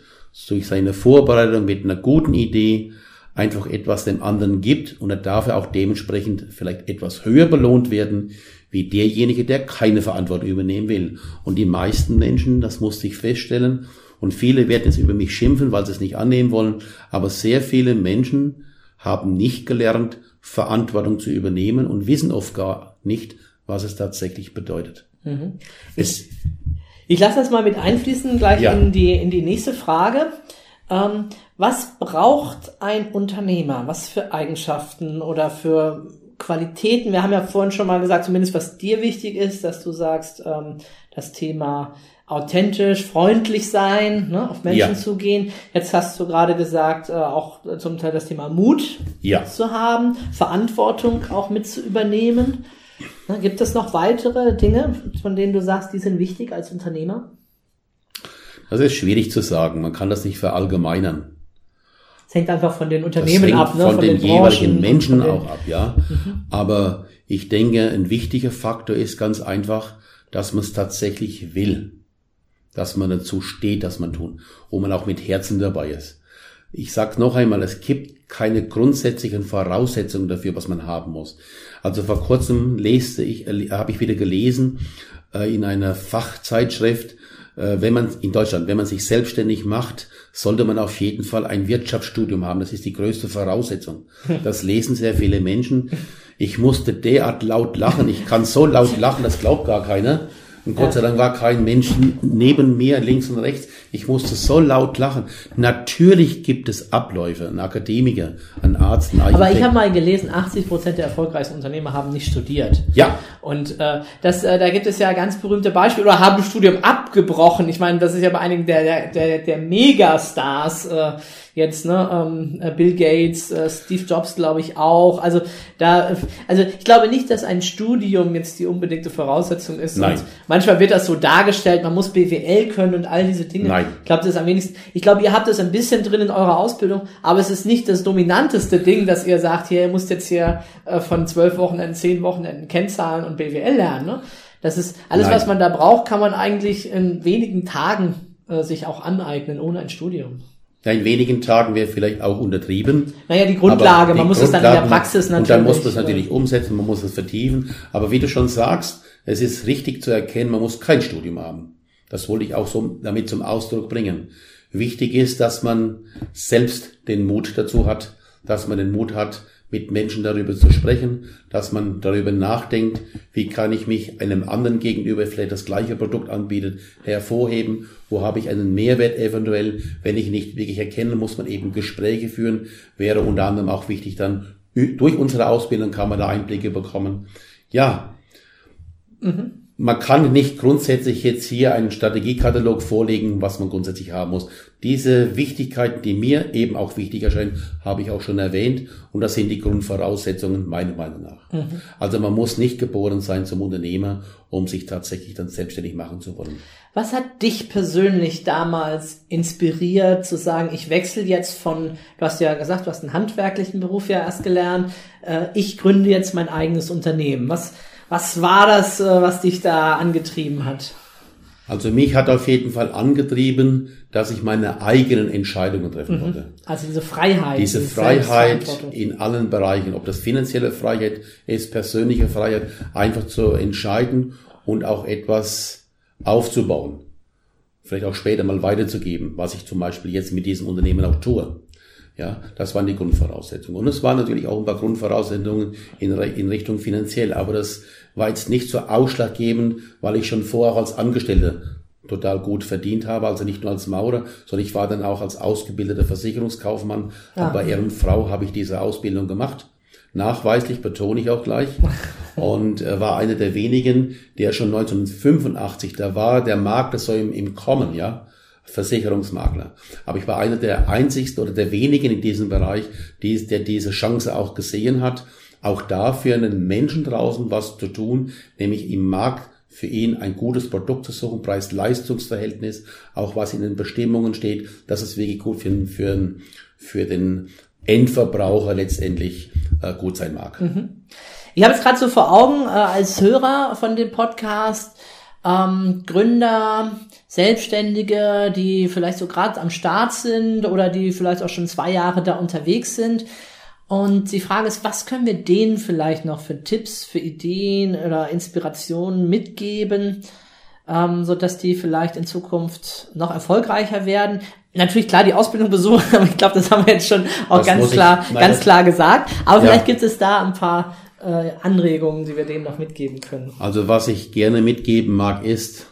durch seine Vorbereitung mit einer guten Idee einfach etwas dem anderen gibt und er darf auch dementsprechend vielleicht etwas höher belohnt werden, wie derjenige, der keine Verantwortung übernehmen will. Und die meisten Menschen, das musste ich feststellen, und viele werden jetzt über mich schimpfen, weil sie es nicht annehmen wollen, aber sehr viele Menschen haben nicht gelernt, Verantwortung zu übernehmen und wissen oft gar nicht, was es tatsächlich bedeutet. Es, Ich lasse das mal mit einfließen gleich Ja. in, die, in die nächste Frage. Ähm, was braucht ein Unternehmer? Was für Eigenschaften oder für Qualitäten? Wir haben ja vorhin schon mal gesagt, zumindest was dir wichtig ist, dass du sagst, ähm, das Thema authentisch, freundlich sein, ne, auf Menschen Ja. zugehen. Jetzt hast du gerade gesagt, äh, auch zum Teil das Thema Mut Ja. zu haben, Verantwortung auch mit zu übernehmen. Ne, gibt es noch weitere Dinge, von denen du sagst, die sind wichtig als Unternehmer? Das ist schwierig zu sagen. Man kann das nicht verallgemeinern. Es hängt einfach von den Unternehmen ab, ne? von, den, Branchen jeweiligen Menschen von den- auch ab, ja. Aber ich denke, ein wichtiger Faktor ist ganz einfach, dass man es tatsächlich will. Dass man dazu steht, dass man tun. Und man auch mit Herzen dabei ist. Ich sag noch einmal, es gibt keine grundsätzlichen Voraussetzungen dafür, was man haben muss. Also vor kurzem leste ich, äh, habe ich wieder gelesen äh, in einer Fachzeitschrift, wenn man in Deutschland, wenn man sich selbstständig macht, sollte man auf jeden Fall ein Wirtschaftsstudium haben. Das ist die größte Voraussetzung. (laughs) Das lesen sehr viele Menschen. Ich musste derart laut lachen. Ich kann so laut lachen, das glaubt gar keiner. Und Gott sei Dank war kein Mensch neben mir, links und rechts. Ich musste so laut lachen. Natürlich gibt es Abläufe, ein Akademiker, ein Arzt, ein Architekt. Aber ich habe mal gelesen, 80 Prozent der erfolgreichsten Unternehmer haben nicht studiert. ja, Und äh, das, äh, da gibt es ja ganz berühmte Beispiele oder haben Studium abgebrochen. Ich meine, das ist ja bei einigen der der der, der Megastars äh, jetzt, ne, ähm, äh, Bill Gates, äh, Steve Jobs, glaube ich auch. Also da, also ich glaube nicht, dass ein Studium jetzt die unbedingte Voraussetzung ist. Nein. Und manchmal wird das so dargestellt, man muss BWL können und all diese Dinge. Nein. Ich glaube, das ist am wenigsten. Ich glaube, ihr habt das ein bisschen drin in eurer Ausbildung, aber es ist nicht das dominanteste Ding, dass ihr sagt, hier, ihr müsst jetzt hier äh, von zwölf Wochenenden, zehn Wochenenden Kennzahlen und BWL lernen. Ne? Das ist alles, Nein. was man da braucht, kann man eigentlich in wenigen Tagen äh, sich auch aneignen, ohne ein Studium. Ja, in wenigen Tagen wäre vielleicht auch untertrieben. Naja, die Grundlage, die man muss es dann in der Praxis natürlich. Und dann muss man es natürlich umsetzen, man muss es vertiefen. Aber wie du schon sagst, es ist richtig zu erkennen, man muss kein Studium haben. Das wollte ich auch so damit zum Ausdruck bringen. Wichtig ist, dass man selbst den Mut dazu hat, dass man den Mut hat, mit Menschen darüber zu sprechen, dass man darüber nachdenkt, wie kann ich mich einem anderen gegenüber vielleicht das gleiche Produkt anbietet, hervorheben, wo habe ich einen Mehrwert eventuell, wenn ich nicht wirklich erkennen, muss man eben Gespräche führen, wäre unter anderem auch wichtig dann, durch unsere Ausbildung kann man da Einblicke bekommen. Ja, man kann nicht grundsätzlich jetzt hier einen Strategiekatalog vorlegen, was man grundsätzlich haben muss. Diese Wichtigkeiten, die mir eben auch wichtig erscheinen, habe ich auch schon erwähnt. Und das sind die Grundvoraussetzungen meiner Meinung nach. Also man muss nicht geboren sein zum Unternehmer, um sich tatsächlich dann selbstständig machen zu wollen. Was hat dich persönlich damals inspiriert, zu sagen, ich wechsle jetzt von, du hast ja gesagt, du hast einen handwerklichen Beruf ja erst gelernt, äh, ich gründe jetzt mein eigenes Unternehmen. Was, was war das, äh, was dich da angetrieben hat? Also mich hat auf jeden Fall angetrieben, dass ich meine eigenen Entscheidungen treffen konnte. Also diese Freiheit. Diese diese Freiheit in allen Bereichen, ob das finanzielle Freiheit ist, persönliche Freiheit, einfach zu entscheiden und auch etwas aufzubauen. Vielleicht auch später mal weiterzugeben, was ich zum Beispiel jetzt mit diesem Unternehmen auch tue. Ja, das waren die Grundvoraussetzungen. Und es waren natürlich auch ein paar Grundvoraussetzungen in, in Richtung finanziell, aber das war jetzt nicht so ausschlaggebend, weil ich schon vorher auch als Angestellter total gut verdient habe, also nicht nur als Maurer, sondern ich war dann auch als ausgebildeter Versicherungskaufmann. Ah. Und bei Ehrenfrau habe ich diese Ausbildung gemacht. Nachweislich betone ich auch gleich. (laughs) Und äh, war einer der wenigen, der schon 1985, da war der Markt das so im, im Kommen, ja. Versicherungsmakler. Aber ich war einer der einzigsten oder der wenigen in diesem Bereich, die, der diese Chance auch gesehen hat, auch dafür einen Menschen draußen was zu tun, nämlich im Markt für ihn ein gutes Produkt zu suchen, Preis-Leistungs-Verhältnis, auch was in den Bestimmungen steht, dass es wirklich gut für, den- für, für den Endverbraucher letztendlich äh, gut sein mag. Ich habe es gerade so vor Augen äh, als Hörer von dem Podcast, ähm, Gründer, Selbstständige, die vielleicht so gerade am Start sind oder die vielleicht auch schon zwei Jahre da unterwegs sind. Und die Frage ist, was können wir denen vielleicht noch für Tipps, für Ideen oder Inspirationen mitgeben, ähm, so dass die vielleicht in Zukunft noch erfolgreicher werden. Natürlich klar die Ausbildung besuchen, (laughs) aber ich glaube, das haben wir jetzt schon auch Das ganz ich- klar, nein, ganz klar gesagt. Aber Ja. vielleicht gibt es da ein paar äh, Anregungen, die wir denen noch mitgeben können. Also was ich gerne mitgeben mag, ist,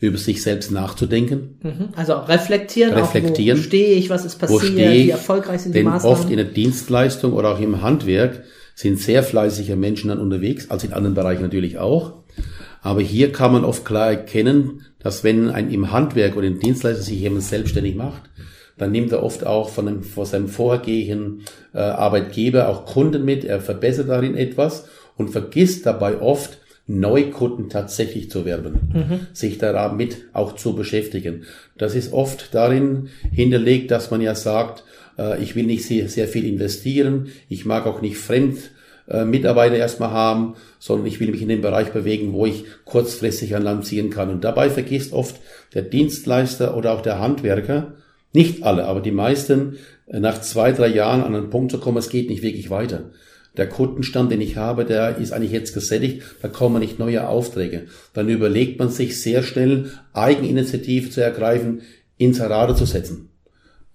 über sich selbst nachzudenken. Mhm. Also reflektieren, Reflektieren. Auch, wo stehe ich, was ist passiert, wie erfolgreich sind die Denn Maßnahmen. oft in der Dienstleistung oder auch im Handwerk sind sehr fleißige Menschen dann unterwegs, also in anderen Bereichen natürlich auch. Aber hier kann man oft klar erkennen, dass wenn ein im Handwerk oder im Dienstleister sich jemand selbstständig macht, dann nimmt er oft auch von, einem, von seinem vorhergehenden äh, Arbeitgeber auch Kunden mit, er verbessert darin etwas und vergisst dabei oft, Neukunden tatsächlich zu werben, sich damit auch zu beschäftigen. Das ist oft darin hinterlegt, dass man ja sagt, äh, ich will nicht sehr, sehr viel investieren, ich mag auch nicht fremd äh, Mitarbeiter erstmal haben, sondern ich will mich in den Bereich bewegen, wo ich kurzfristig an Land ziehen kann. Und dabei vergisst oft der Dienstleister oder auch der Handwerker, nicht alle, aber die meisten, äh, nach zwei, drei Jahren an einen Punkt zu kommen, es geht nicht wirklich weiter. Der Kundenstand, den ich habe, der ist eigentlich jetzt gesättigt, da kommen nicht neue Aufträge. Dann überlegt man sich sehr schnell, Eigeninitiative zu ergreifen, ins Rade zu setzen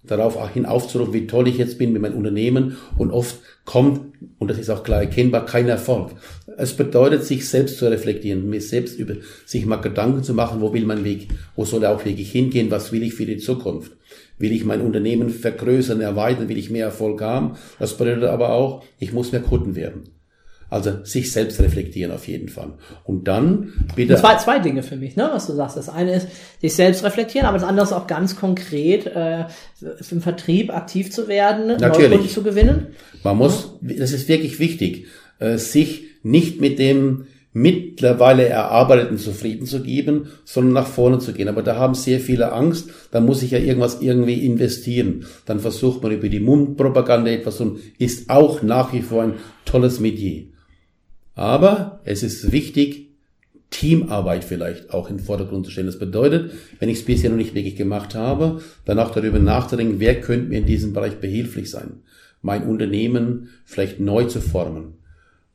darauf hin aufzurufen, wie toll ich jetzt bin mit meinem Unternehmen und oft kommt, und das ist auch klar erkennbar, kein Erfolg. Es bedeutet, sich selbst zu reflektieren, mir selbst über sich mal Gedanken zu machen, wo will mein Weg, wo soll er auch wirklich hingehen, was will ich für die Zukunft. Will ich mein Unternehmen vergrößern, erweitern, will ich mehr Erfolg haben? Das bedeutet aber auch, ich muss mehr Kunden werden. Also sich selbst reflektieren auf jeden Fall. Und dann bitte. Das waren zwei Dinge für mich, ne, was du sagst. Das eine ist, sich selbst reflektieren, aber das andere ist auch ganz konkret, äh, im Vertrieb aktiv zu werden, Natürlich. Neukunden zu gewinnen. Man muss, das ist wirklich wichtig, äh, sich nicht mit dem mittlerweile Erarbeiteten zufrieden zu geben, sondern nach vorne zu gehen. Aber da haben sehr viele Angst, da muss ich ja irgendwas irgendwie investieren. Dann versucht man über die Mundpropaganda etwas und ist auch nach wie vor ein tolles Metier. Aber es ist wichtig, Teamarbeit vielleicht auch in den Vordergrund zu stellen. Das bedeutet, wenn ich es bisher noch nicht wirklich gemacht habe, danach darüber nachzudenken, wer könnte mir in diesem Bereich behilflich sein, mein Unternehmen vielleicht neu zu formen,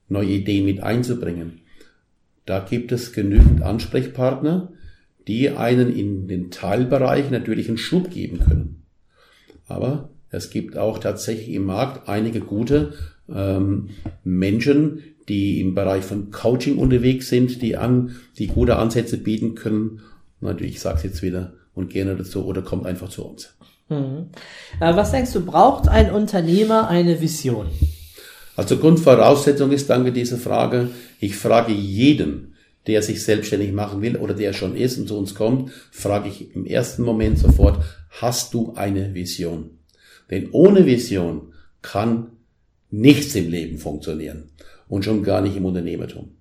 neue Ideen mit einzubringen. Da gibt es genügend Ansprechpartner, die einen in den Teilbereich natürlich einen Schub geben können. Aber es gibt auch tatsächlich im Markt einige gute ähm, Menschen, die im Bereich von Coaching unterwegs sind, die an, die gute Ansätze bieten können. Natürlich, ich sage es jetzt wieder und gerne dazu oder kommt einfach zu uns. Mhm. Was denkst du, braucht ein Unternehmer eine Vision? Also Grundvoraussetzung ist, danke diese Frage, ich frage jeden, der sich selbstständig machen will oder der schon ist und zu uns kommt, frage ich im ersten Moment sofort, hast du eine Vision? Denn ohne Vision kann nichts im Leben funktionieren und schon gar nicht im Unternehmertum.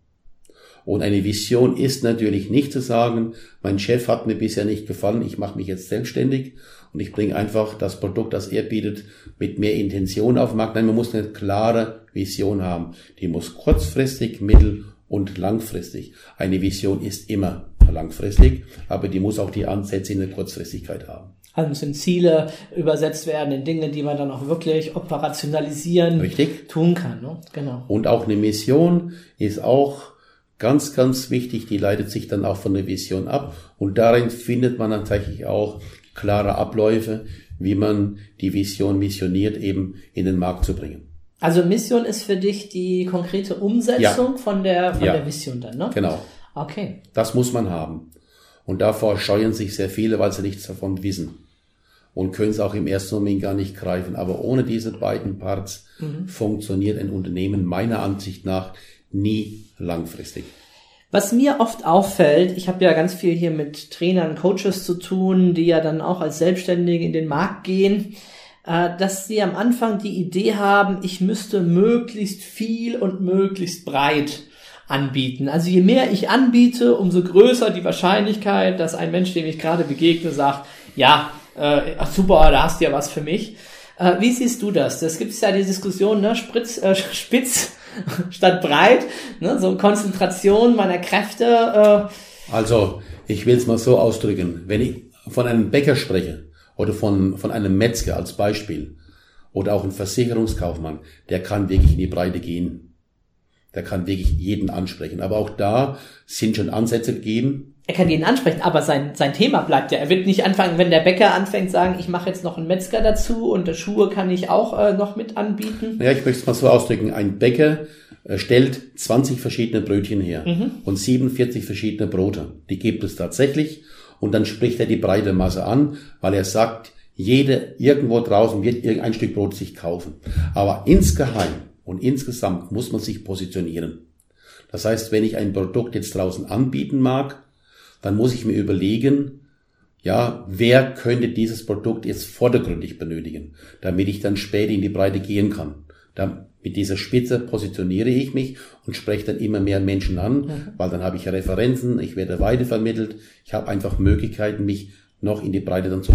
Und eine Vision ist natürlich nicht zu sagen, mein Chef hat mir bisher nicht gefallen, ich mache mich jetzt selbstständig und ich bringe einfach das Produkt, das er bietet, mit mehr Intention auf den Markt. Nein, man muss eine klare Vision haben. Die muss kurzfristig, mittel- und langfristig. Eine Vision ist immer langfristig, aber die muss auch die Ansätze in der Kurzfristigkeit haben. Also müssen Ziele übersetzt werden in Dinge, die man dann auch wirklich operationalisieren Richtig. tun kann. Ne? Genau. Und auch eine Mission ist auch ganz, ganz wichtig. Die leitet sich dann auch von der Vision ab. Und darin findet man tatsächlich auch klare Abläufe, wie man die Vision missioniert, eben in den Markt zu bringen. Also Mission ist für dich die konkrete Umsetzung von der von Ja. der Vision dann, ne? Genau. Okay. Das muss man haben. Und davor scheuen sich sehr viele, weil sie nichts davon wissen. Und können es auch im ersten Moment gar nicht greifen. Aber ohne diese beiden Parts funktioniert ein Unternehmen meiner Ansicht nach nie langfristig. Was mir oft auffällt, ich habe ja ganz viel hier mit Trainern, Coaches zu tun, die ja dann auch als Selbstständige in den Markt gehen, äh, dass sie am Anfang die Idee haben, ich müsste möglichst viel und möglichst breit anbieten. Also je mehr ich anbiete, umso größer die Wahrscheinlichkeit, dass ein Mensch, dem ich gerade begegne, sagt, ja, äh, ach super, da hast du ja was für mich. Äh, wie siehst du das? Das gibt es ja die Diskussion, ne? Spritz, äh, (laughs) spitz (laughs) statt breit, ne? so Konzentration meiner Kräfte. Äh, Also, ich will es mal so ausdrücken. Wenn ich von einem Bäcker spreche oder von, von einem Metzger als Beispiel oder auch ein Versicherungskaufmann, der kann wirklich in die Breite gehen. Der kann wirklich jeden ansprechen. Aber auch da sind schon Ansätze gegeben. Er kann jeden ansprechen, aber sein, sein Thema bleibt ja. Er wird nicht anfangen, wenn der Bäcker anfängt, sagen, ich mache jetzt noch einen Metzger dazu und Schuhe kann ich auch äh, noch mit anbieten. Ja, ich möchte es mal so ausdrücken. Ein Bäcker äh, stellt 20 verschiedene Brötchen her und 47 verschiedene Brote. Die gibt es tatsächlich. und dann spricht er die breite Masse an, weil er sagt, jede irgendwo draußen wird irgendein Stück Brot sich kaufen. Aber insgeheim und insgesamt muss man sich positionieren. Das heißt, wenn ich ein Produkt jetzt draußen anbieten mag, dann muss ich mir überlegen, ja, wer könnte dieses Produkt jetzt vordergründig benötigen, damit ich dann später in die Breite gehen kann. Da, mit dieser Spitze positioniere ich mich und spreche dann immer mehr Menschen an, mhm. weil dann habe ich Referenzen, ich werde weitervermittelt, ich habe einfach Möglichkeiten, mich noch in die Breite dann zu,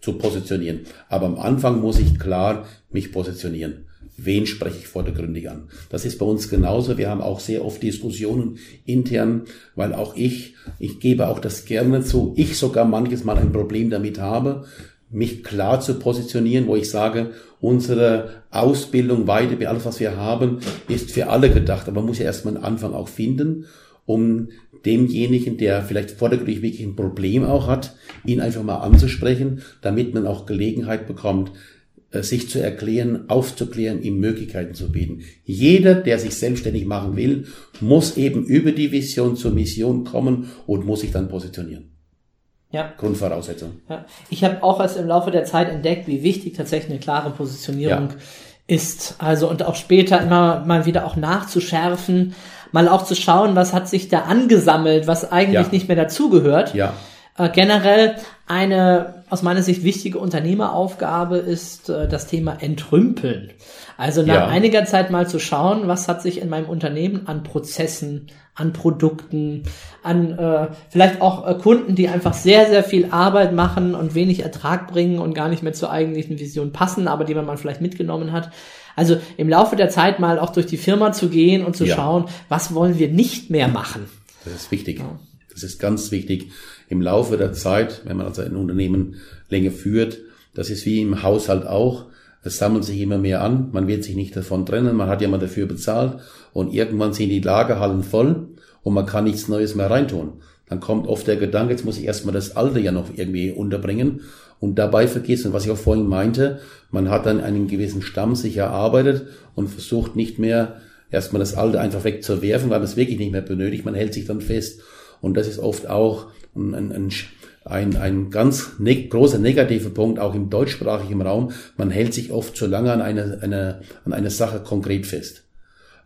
zu positionieren. Aber am Anfang muss ich klar mich positionieren wen spreche ich vordergründig an. Das ist bei uns genauso. Wir haben auch sehr oft Diskussionen intern, weil auch ich, ich gebe auch das gerne zu, ich sogar manches Mal ein Problem damit habe, mich klar zu positionieren, wo ich sage, unsere Ausbildung, Weite, alles, was wir haben, ist für alle gedacht. Aber man muss ja erstmal einen Anfang auch finden, um demjenigen, der vielleicht vordergründig wirklich ein Problem auch hat, ihn einfach mal anzusprechen, damit man auch Gelegenheit bekommt, sich zu erklären, aufzuklären, ihm Möglichkeiten zu bieten. Jeder, der sich selbstständig machen will, muss eben über die Vision zur Mission kommen und muss sich dann positionieren. Ja. Grundvoraussetzung. Ja. Ich habe auch erst im Laufe der Zeit entdeckt, wie wichtig tatsächlich eine klare Positionierung ja. ist. Also und auch später immer mal wieder auch nachzuschärfen, mal auch zu schauen, was hat sich da angesammelt, was eigentlich ja. nicht mehr dazugehört. Ja. Äh, generell eine aus meiner Sicht wichtige Unternehmeraufgabe ist äh, das Thema Entrümpeln. Also nach ja. einiger Zeit mal zu schauen, was hat sich in meinem Unternehmen an Prozessen, an Produkten, an äh, vielleicht auch äh, Kunden, die einfach sehr, sehr viel Arbeit machen und wenig Ertrag bringen und gar nicht mehr zur eigentlichen Vision passen, aber die man mal vielleicht mitgenommen hat. Also im Laufe der Zeit mal auch durch die Firma zu gehen und zu ja. schauen, was wollen wir nicht mehr machen. Das ist wichtig. Ja. Das ist ganz wichtig im Laufe der Zeit, wenn man also ein Unternehmen länger führt, das ist wie im Haushalt auch, es sammelt sich immer mehr an, man wird sich nicht davon trennen, man hat ja mal dafür bezahlt und irgendwann sind die Lagerhallen voll und man kann nichts Neues mehr reintun. Dann kommt oft der Gedanke, jetzt muss ich erstmal das Alte ja noch irgendwie unterbringen und dabei vergessen, was ich auch vorhin meinte, man hat dann einen gewissen Stamm sich erarbeitet und versucht nicht mehr erstmal das Alte einfach wegzuwerfen, weil man es wirklich nicht mehr benötigt, man hält sich dann fest. Und das ist oft auch ein, ein, ein, ein ganz ne großer negativer Punkt, auch im deutschsprachigen Raum. Man hält sich oft zu lange an einer eine, an eine Sache konkret fest.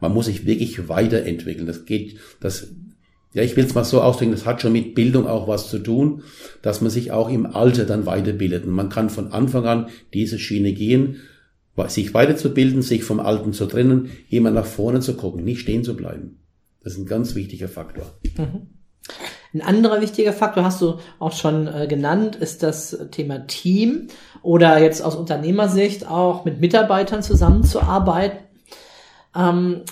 Man muss sich wirklich weiterentwickeln. Das geht, das, ja, ich will es mal so ausdrücken, das hat schon mit Bildung auch was zu tun, dass man sich auch im Alter dann weiterbildet. Und man kann von Anfang an diese Schiene gehen, sich weiterzubilden, sich vom Alten zu trennen, immer nach vorne zu gucken, nicht stehen zu bleiben. Das ist ein ganz wichtiger Faktor. Mhm. Ein anderer wichtiger Faktor hast du auch schon äh, genannt, ist das Thema Team oder jetzt aus Unternehmersicht auch mit Mitarbeitern zusammenzuarbeiten. Ähm,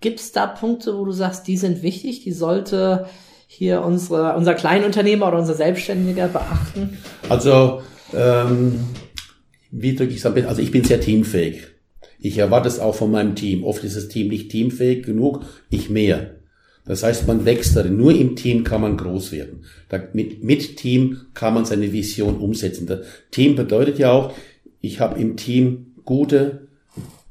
Gibt es da Punkte, wo du sagst, die sind wichtig, die sollte hier unsere, unser Kleinunternehmer oder unser Selbstständiger beachten? Also, ähm, wie drücke ich es am? Also ich bin sehr teamfähig. Ich erwarte es auch von meinem Team. Oft ist das Team nicht teamfähig genug, ich mehr. Das heißt, man wächst darin. Nur im Team kann man groß werden. Da, mit, mit Team kann man seine Vision umsetzen. Das Team bedeutet ja auch, ich habe im Team gute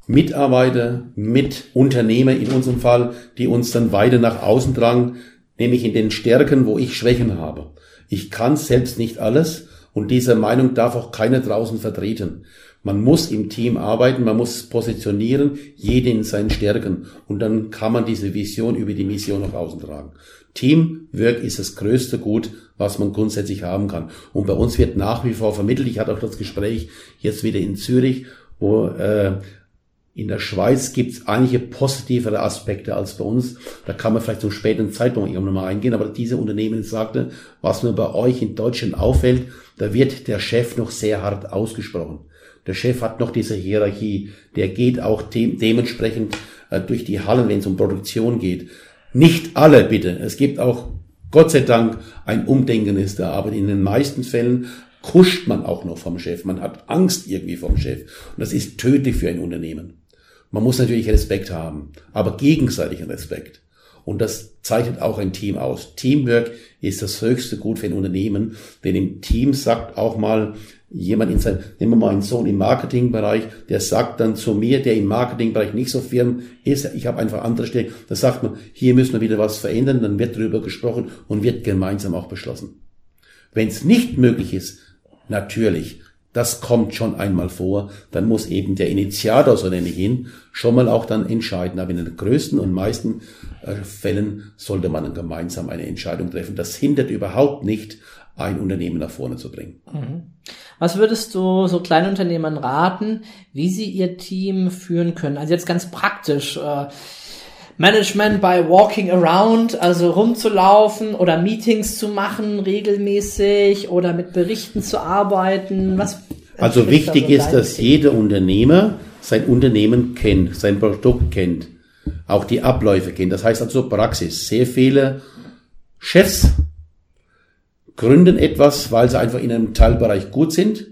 Mitarbeiter, Mitunternehmer in unserem Fall, die uns dann weiter nach außen tragen, nämlich in den Stärken, wo ich Schwächen habe. Ich kann selbst nicht alles und diese Meinung darf auch keiner draußen vertreten. Man muss im Team arbeiten, man muss positionieren, jede in seinen Stärken. Und dann kann man diese Vision über die Mission nach außen tragen. Teamwork ist das größte Gut, was man grundsätzlich haben kann. Und bei uns wird nach wie vor vermittelt. Ich hatte auch das Gespräch jetzt wieder in Zürich, wo äh, in der Schweiz gibt es einige positivere Aspekte als bei uns. Da kann man vielleicht zum späteren Zeitpunkt irgendwann mal eingehen. Aber diese Unternehmen sagte, was mir bei euch in Deutschland auffällt, da wird der Chef noch sehr hart ausgesprochen. Der Chef hat noch diese Hierarchie. Der geht auch de dementsprechend äh, durch die Hallen, wenn es um Produktion geht. Nicht alle, bitte. Es gibt auch, Gott sei Dank, ein Umdenken ist da. Aber in den meisten Fällen kuscht man auch noch vom Chef. Man hat Angst irgendwie vom Chef. Und das ist tödlich für ein Unternehmen. Man muss natürlich Respekt haben, aber gegenseitigen Respekt. Und das zeichnet auch ein Team aus. Teamwork ist das höchste Gut für ein Unternehmen, denn im Team sagt auch mal jemand in seinem, nehmen wir mal einen Sohn im Marketingbereich, der sagt dann zu mir, der im Marketingbereich nicht so firm ist, ich habe einfach andere Stellen, da sagt man, hier müssen wir wieder was verändern, dann wird darüber gesprochen und wird gemeinsam auch beschlossen. Wenn es nicht möglich ist, natürlich, das kommt schon einmal vor, dann muss eben der Initiator, so nenne ich ihn, schon mal auch dann entscheiden. Aber in den größten und meisten äh, Fällen sollte man gemeinsam eine Entscheidung treffen. Das hindert überhaupt nicht, ein Unternehmen nach vorne zu bringen. Was würdest du so kleinen Unternehmern raten, wie sie ihr Team führen können? Also jetzt ganz praktisch. Äh, Management by walking around, also rumzulaufen oder Meetings zu machen regelmäßig oder mit Berichten zu arbeiten. Was Also wichtig ist, dass jeder Unternehmer sein Unternehmen kennt, sein Produkt kennt, auch die Abläufe kennt. Das heißt also Praxis. Sehr viele Chefs gründen etwas, weil sie einfach in einem Teilbereich gut sind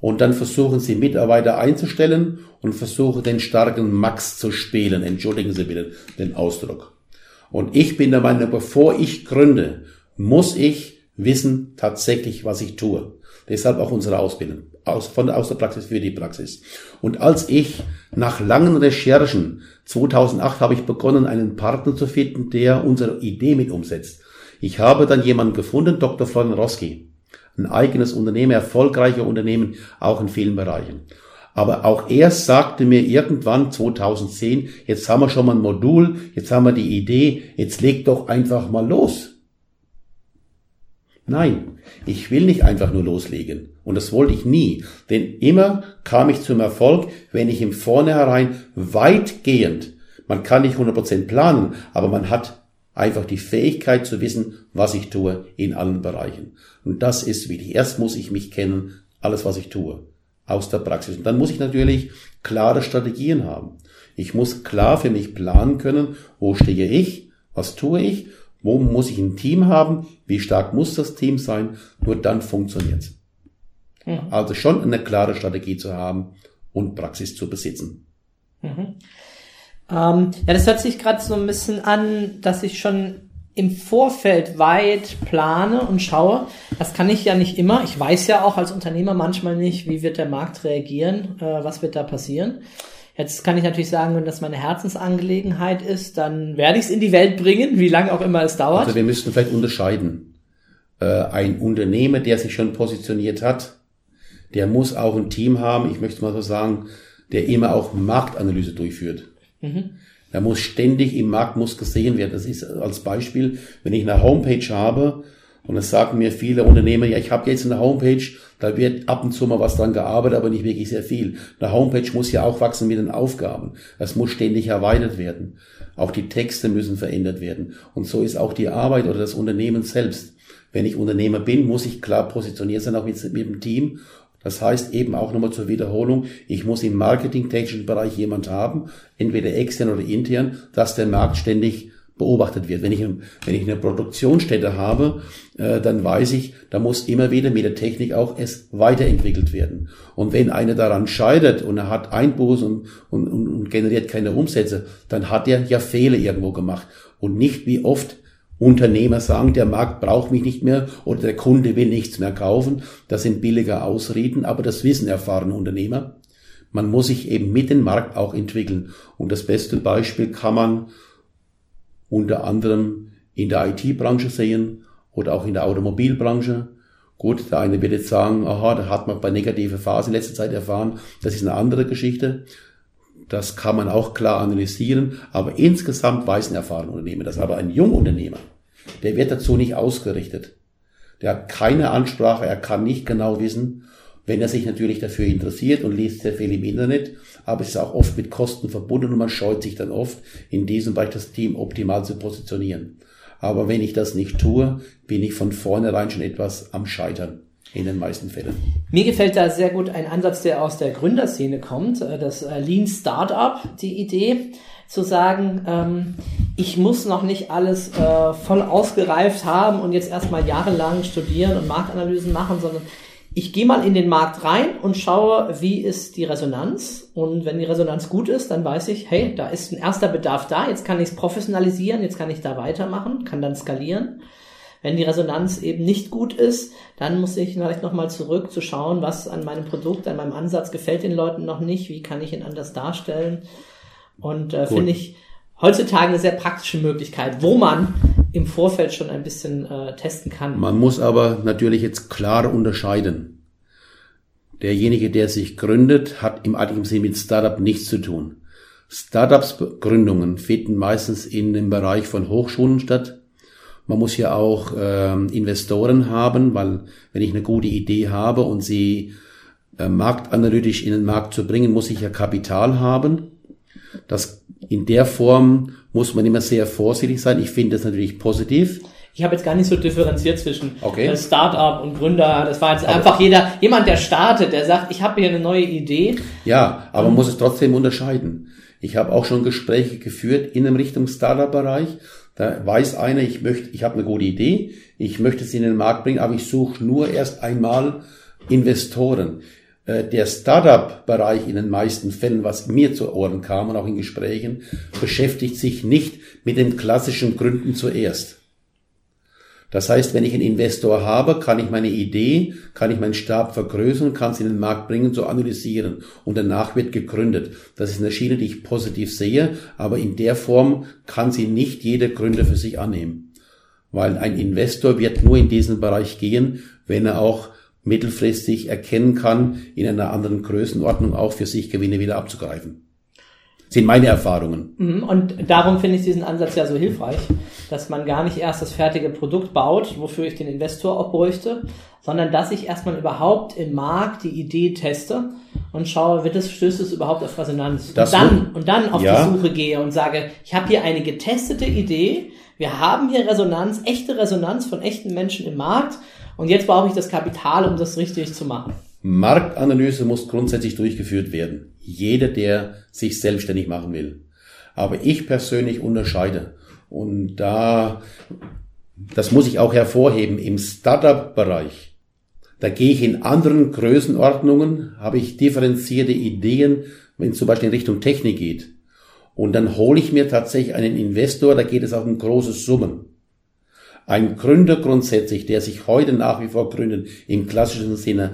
und dann versuchen sie Mitarbeiter einzustellen und versuchen den starken Max zu spielen. Entschuldigen Sie bitte den Ausdruck. Und ich bin der Meinung, bevor ich gründe, muss ich wissen tatsächlich, was ich tue. Deshalb auch unsere Ausbildung. Aus, von der, aus der Praxis für die Praxis. Und als ich nach langen Recherchen 2008 habe ich begonnen, einen Partner zu finden, der unsere Idee mit umsetzt. Ich habe dann jemanden gefunden, Dr. Florian Roski. Ein eigenes Unternehmen, erfolgreiche Unternehmen, auch in vielen Bereichen. Aber auch er sagte mir irgendwann 2010, jetzt haben wir schon mal ein Modul, jetzt haben wir die Idee, jetzt leg doch einfach mal los. Nein, ich will nicht einfach nur loslegen. Und das wollte ich nie. Denn immer kam ich zum Erfolg, wenn ich im Vornherein weitgehend, man kann nicht 100% planen, aber man hat einfach die Fähigkeit zu wissen, was ich tue in allen Bereichen. Und das ist wichtig. Erst muss ich mich kennen, alles was ich tue, aus der Praxis. Und dann muss ich natürlich klare Strategien haben. Ich muss klar für mich planen können, wo stehe ich, was tue ich, wo muss ich ein Team haben, wie stark muss das Team sein, nur dann funktioniert's. Also schon eine klare Strategie zu haben und Praxis zu besitzen. Ähm, ja, das hört sich gerade so ein bisschen an, dass ich schon im Vorfeld weit plane und schaue. Das kann ich ja nicht immer. Ich weiß ja auch als Unternehmer manchmal nicht, wie wird der Markt reagieren, äh, was wird da passieren. Jetzt kann ich natürlich sagen, wenn das meine Herzensangelegenheit ist, dann werde ich es in die Welt bringen, wie lange auch immer es dauert. Also wir müssten vielleicht unterscheiden. Äh, ein Unternehmer, der sich schon positioniert hat, der muss auch ein Team haben, ich möchte mal so sagen, der immer auch Marktanalyse durchführt. Da muss ständig im Markt muss gesehen werden. Das ist als Beispiel, wenn ich eine Homepage habe und es sagen mir viele Unternehmer, ja, ich habe jetzt eine Homepage, da wird ab und zu mal was dran gearbeitet, aber nicht wirklich sehr viel. Eine Homepage muss ja auch wachsen mit den Aufgaben. Das muss ständig erweitert werden. Auch die Texte müssen verändert werden. Und so ist auch die Arbeit oder das Unternehmen selbst. Wenn ich Unternehmer bin, muss ich klar positioniert sein, auch mit, mit dem Team. Das heißt eben auch nochmal zur Wiederholung, ich muss im marketingtechnischen Bereich jemand haben, entweder extern oder intern, dass der Markt ständig beobachtet wird. Wenn ich, wenn ich eine Produktionsstätte habe, äh, dann weiß ich, da muss immer wieder mit der Technik auch es weiterentwickelt werden. Und wenn einer daran scheitert und er hat Einbußen und, und, und, und generiert keine Umsätze, dann hat er ja Fehler irgendwo gemacht. Und nicht wie oft Unternehmer sagen, der Markt braucht mich nicht mehr oder der Kunde will nichts mehr kaufen. Das sind billige Ausreden, aber das wissen erfahrene Unternehmer. Man muss sich eben mit dem Markt auch entwickeln. Und das beste Beispiel kann man unter anderem in der IT-Branche sehen oder auch in der Automobilbranche. Gut, der eine wird jetzt sagen, aha, da hat man bei negative Phase in letzter Zeit erfahren. Das ist eine andere Geschichte. Das kann man auch klar analysieren. Aber insgesamt weiß ein erfahrener Unternehmer das. Aber ein Jungunternehmer, der wird dazu nicht ausgerichtet. Der hat keine Ansprache, er kann nicht genau wissen, wenn er sich natürlich dafür interessiert und liest sehr viel im Internet, aber es ist auch oft mit Kosten verbunden und man scheut sich dann oft, in diesem Bereich das Team optimal zu positionieren. Aber wenn ich das nicht tue, bin ich von vornherein schon etwas am Scheitern in den meisten Fällen. Mir gefällt da sehr gut ein Ansatz, der aus der Gründerszene kommt, äh, das äh, Lean Startup, die Idee zu sagen, ähm, ich muss noch nicht alles äh, voll ausgereift haben und jetzt erstmal jahrelang studieren und Marktanalysen machen, sondern ich gehe mal in den Markt rein und schaue, wie ist die Resonanz. Und wenn die Resonanz gut ist, dann weiß ich, hey, da ist ein erster Bedarf da, jetzt kann ich es professionalisieren, jetzt kann ich da weitermachen, kann dann skalieren. Wenn die Resonanz eben nicht gut ist, dann muss ich vielleicht nochmal zurück zu schauen, was an meinem Produkt, an meinem Ansatz gefällt den Leuten noch nicht, wie kann ich ihn anders darstellen. Und äh, finde ich heutzutage eine sehr praktische Möglichkeit, wo man im Vorfeld schon ein bisschen äh, testen kann. Man muss aber natürlich jetzt klar unterscheiden. Derjenige, der sich gründet, hat im Sinne mit Startup nichts zu tun. Startups Gründungen finden meistens in dem Bereich von Hochschulen statt. Man muss ja auch ähm, Investoren haben, weil wenn ich eine gute Idee habe und sie äh, marktanalytisch in den Markt zu bringen, muss ich ja Kapital haben. Das in der Form muss man immer sehr vorsichtig sein. Ich finde das natürlich positiv. Ich habe jetzt gar nicht so differenziert zwischen Okay. äh, Startup und Gründer. Das war jetzt einfach jeder, jemand, der startet, der sagt, ich habe hier eine neue Idee. Ja, aber man muss es trotzdem unterscheiden. Ich habe auch schon Gespräche geführt in einem Richtung Startup-Bereich. Da weiß einer, ich möchte, ich habe eine gute Idee, ich möchte sie in den Markt bringen, aber ich suche nur erst einmal Investoren. Äh, Der Startup-Bereich in den meisten Fällen, was mir zu Ohren kam und auch in Gesprächen, beschäftigt sich nicht mit den klassischen Gründen zuerst. Das heißt, wenn ich einen Investor habe, kann ich meine Idee, kann ich meinen Stab vergrößern, kann sie in den Markt bringen, so analysieren. Und danach wird gegründet. Das ist eine Schiene, die ich positiv sehe, aber in der Form kann sie nicht jeder Gründer für sich annehmen. Weil ein Investor wird nur in diesen Bereich gehen, wenn er auch mittelfristig erkennen kann, in einer anderen Größenordnung auch für sich Gewinne wieder abzugreifen. Sind meine Erfahrungen. Mhm, Und darum finde ich diesen Ansatz ja so hilfreich, dass man gar nicht erst das fertige Produkt baut, wofür ich den Investor auch bräuchte, sondern dass ich erstmal überhaupt im Markt die Idee teste und schaue, wird es, stößt es überhaupt auf Resonanz. Das und, dann, und dann auf Ja. die Suche gehe und sage, ich habe hier eine getestete Idee, wir haben hier Resonanz, echte Resonanz von echten Menschen im Markt und jetzt brauche ich das Kapital, um das richtig zu machen. Marktanalyse muss grundsätzlich durchgeführt werden. Jeder, der sich selbstständig machen will. Aber ich persönlich unterscheide. Und da, das muss ich auch hervorheben, im Startup-Bereich, da gehe ich in anderen Größenordnungen, habe ich differenzierte Ideen, wenn es zum Beispiel in Richtung Technik geht. Und dann hole ich mir tatsächlich einen Investor, da geht es auch um große Summen. Ein Gründer grundsätzlich, der sich heute nach wie vor gründet, im klassischen Sinne,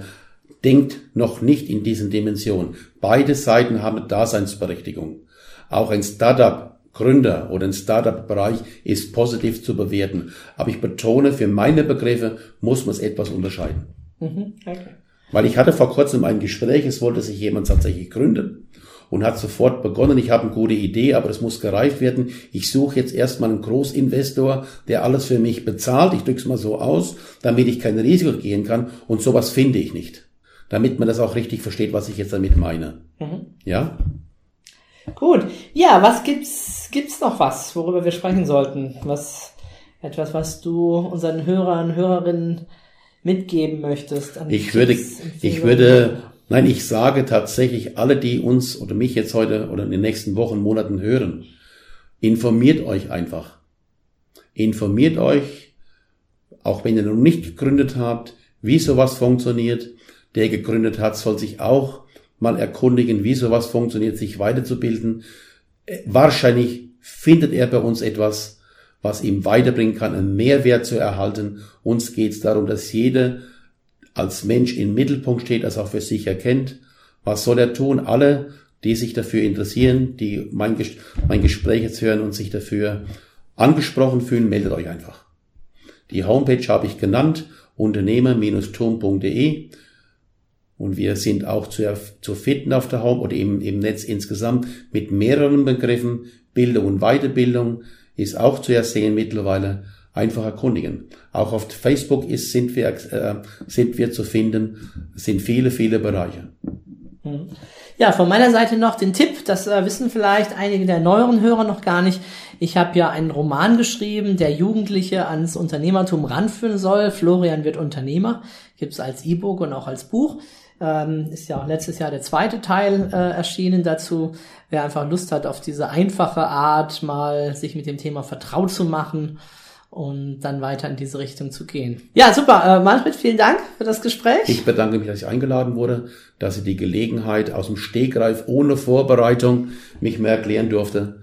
denkt noch nicht in diesen Dimensionen. Beide Seiten haben Daseinsberechtigung. Auch ein Startup-Gründer oder ein Startup-Bereich ist positiv zu bewerten. Aber ich betone, für meine Begriffe muss man es etwas unterscheiden. Mhm, okay. Weil ich hatte vor kurzem ein Gespräch, es wollte sich jemand tatsächlich gründen und hat sofort begonnen, ich habe eine gute Idee, aber es muss gereift werden. Ich suche jetzt erstmal einen Großinvestor, der alles für mich bezahlt, ich drücke es mal so aus, damit ich kein Risiko gehen kann und sowas finde ich nicht. Damit man das auch richtig versteht, was ich jetzt damit meine. Ja? Gut. Ja, was gibt's, gibt's noch was, worüber wir sprechen sollten? Was, etwas, was du unseren Hörern, Hörerinnen mitgeben möchtest? an Ich würde, ich würde, nein, ich sage tatsächlich, alle, die uns oder mich jetzt heute oder in den nächsten Wochen, Monaten hören, informiert euch einfach. Informiert euch, auch wenn ihr noch nicht gegründet habt, wie sowas funktioniert. Der gegründet hat, soll sich auch mal erkundigen, wie sowas funktioniert, sich weiterzubilden. Äh, Wahrscheinlich findet er bei uns etwas, was ihm weiterbringen kann, einen Mehrwert zu erhalten. Uns geht es darum, dass jeder als Mensch im Mittelpunkt steht, das auch für sich erkennt. Was soll er tun? Alle, die sich dafür interessieren, die mein, Ges mein Gespräch jetzt hören und sich dafür angesprochen fühlen, meldet euch einfach. Die Homepage habe ich genannt, unternehmer-turm.de und wir sind auch zu, zu finden auf der Home oder im, im Netz insgesamt mit mehreren Begriffen. Bildung und Weiterbildung ist auch zu ersehen mittlerweile. Einfach erkundigen. Auch auf Facebook ist, sind, wir, äh, sind wir zu finden. Sind viele, viele Bereiche. Ja, von meiner Seite noch den Tipp, das äh, wissen vielleicht einige der neueren Hörer noch gar nicht. Ich habe ja einen Roman geschrieben, der Jugendliche ans Unternehmertum ranführen soll. Florian wird Unternehmer, gibt's als E-Book und auch als Buch. Ähm, ist ja auch letztes Jahr der zweite Teil äh, erschienen dazu. Wer einfach Lust hat, auf diese einfache Art mal sich mit dem Thema vertraut zu machen und dann weiter in diese Richtung zu gehen. Ja, super. Äh, Manfred, vielen Dank für das Gespräch. Ich bedanke mich, dass ich eingeladen wurde, dass ich die Gelegenheit aus dem Stegreif ohne Vorbereitung mich mehr erklären durfte.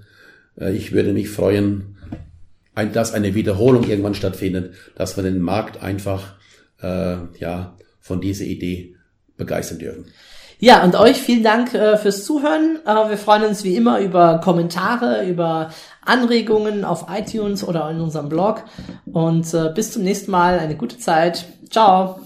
Äh, Ich würde mich freuen, ein- dass eine Wiederholung irgendwann stattfindet, dass wir den Markt einfach äh, ja von dieser Idee begeistern dürfen. Ja, und euch vielen Dank äh, fürs Zuhören. Äh, wir freuen uns wie immer über Kommentare, über Anregungen auf iTunes oder in unserem Blog. Und äh, bis zum nächsten Mal. Eine gute Zeit. Ciao.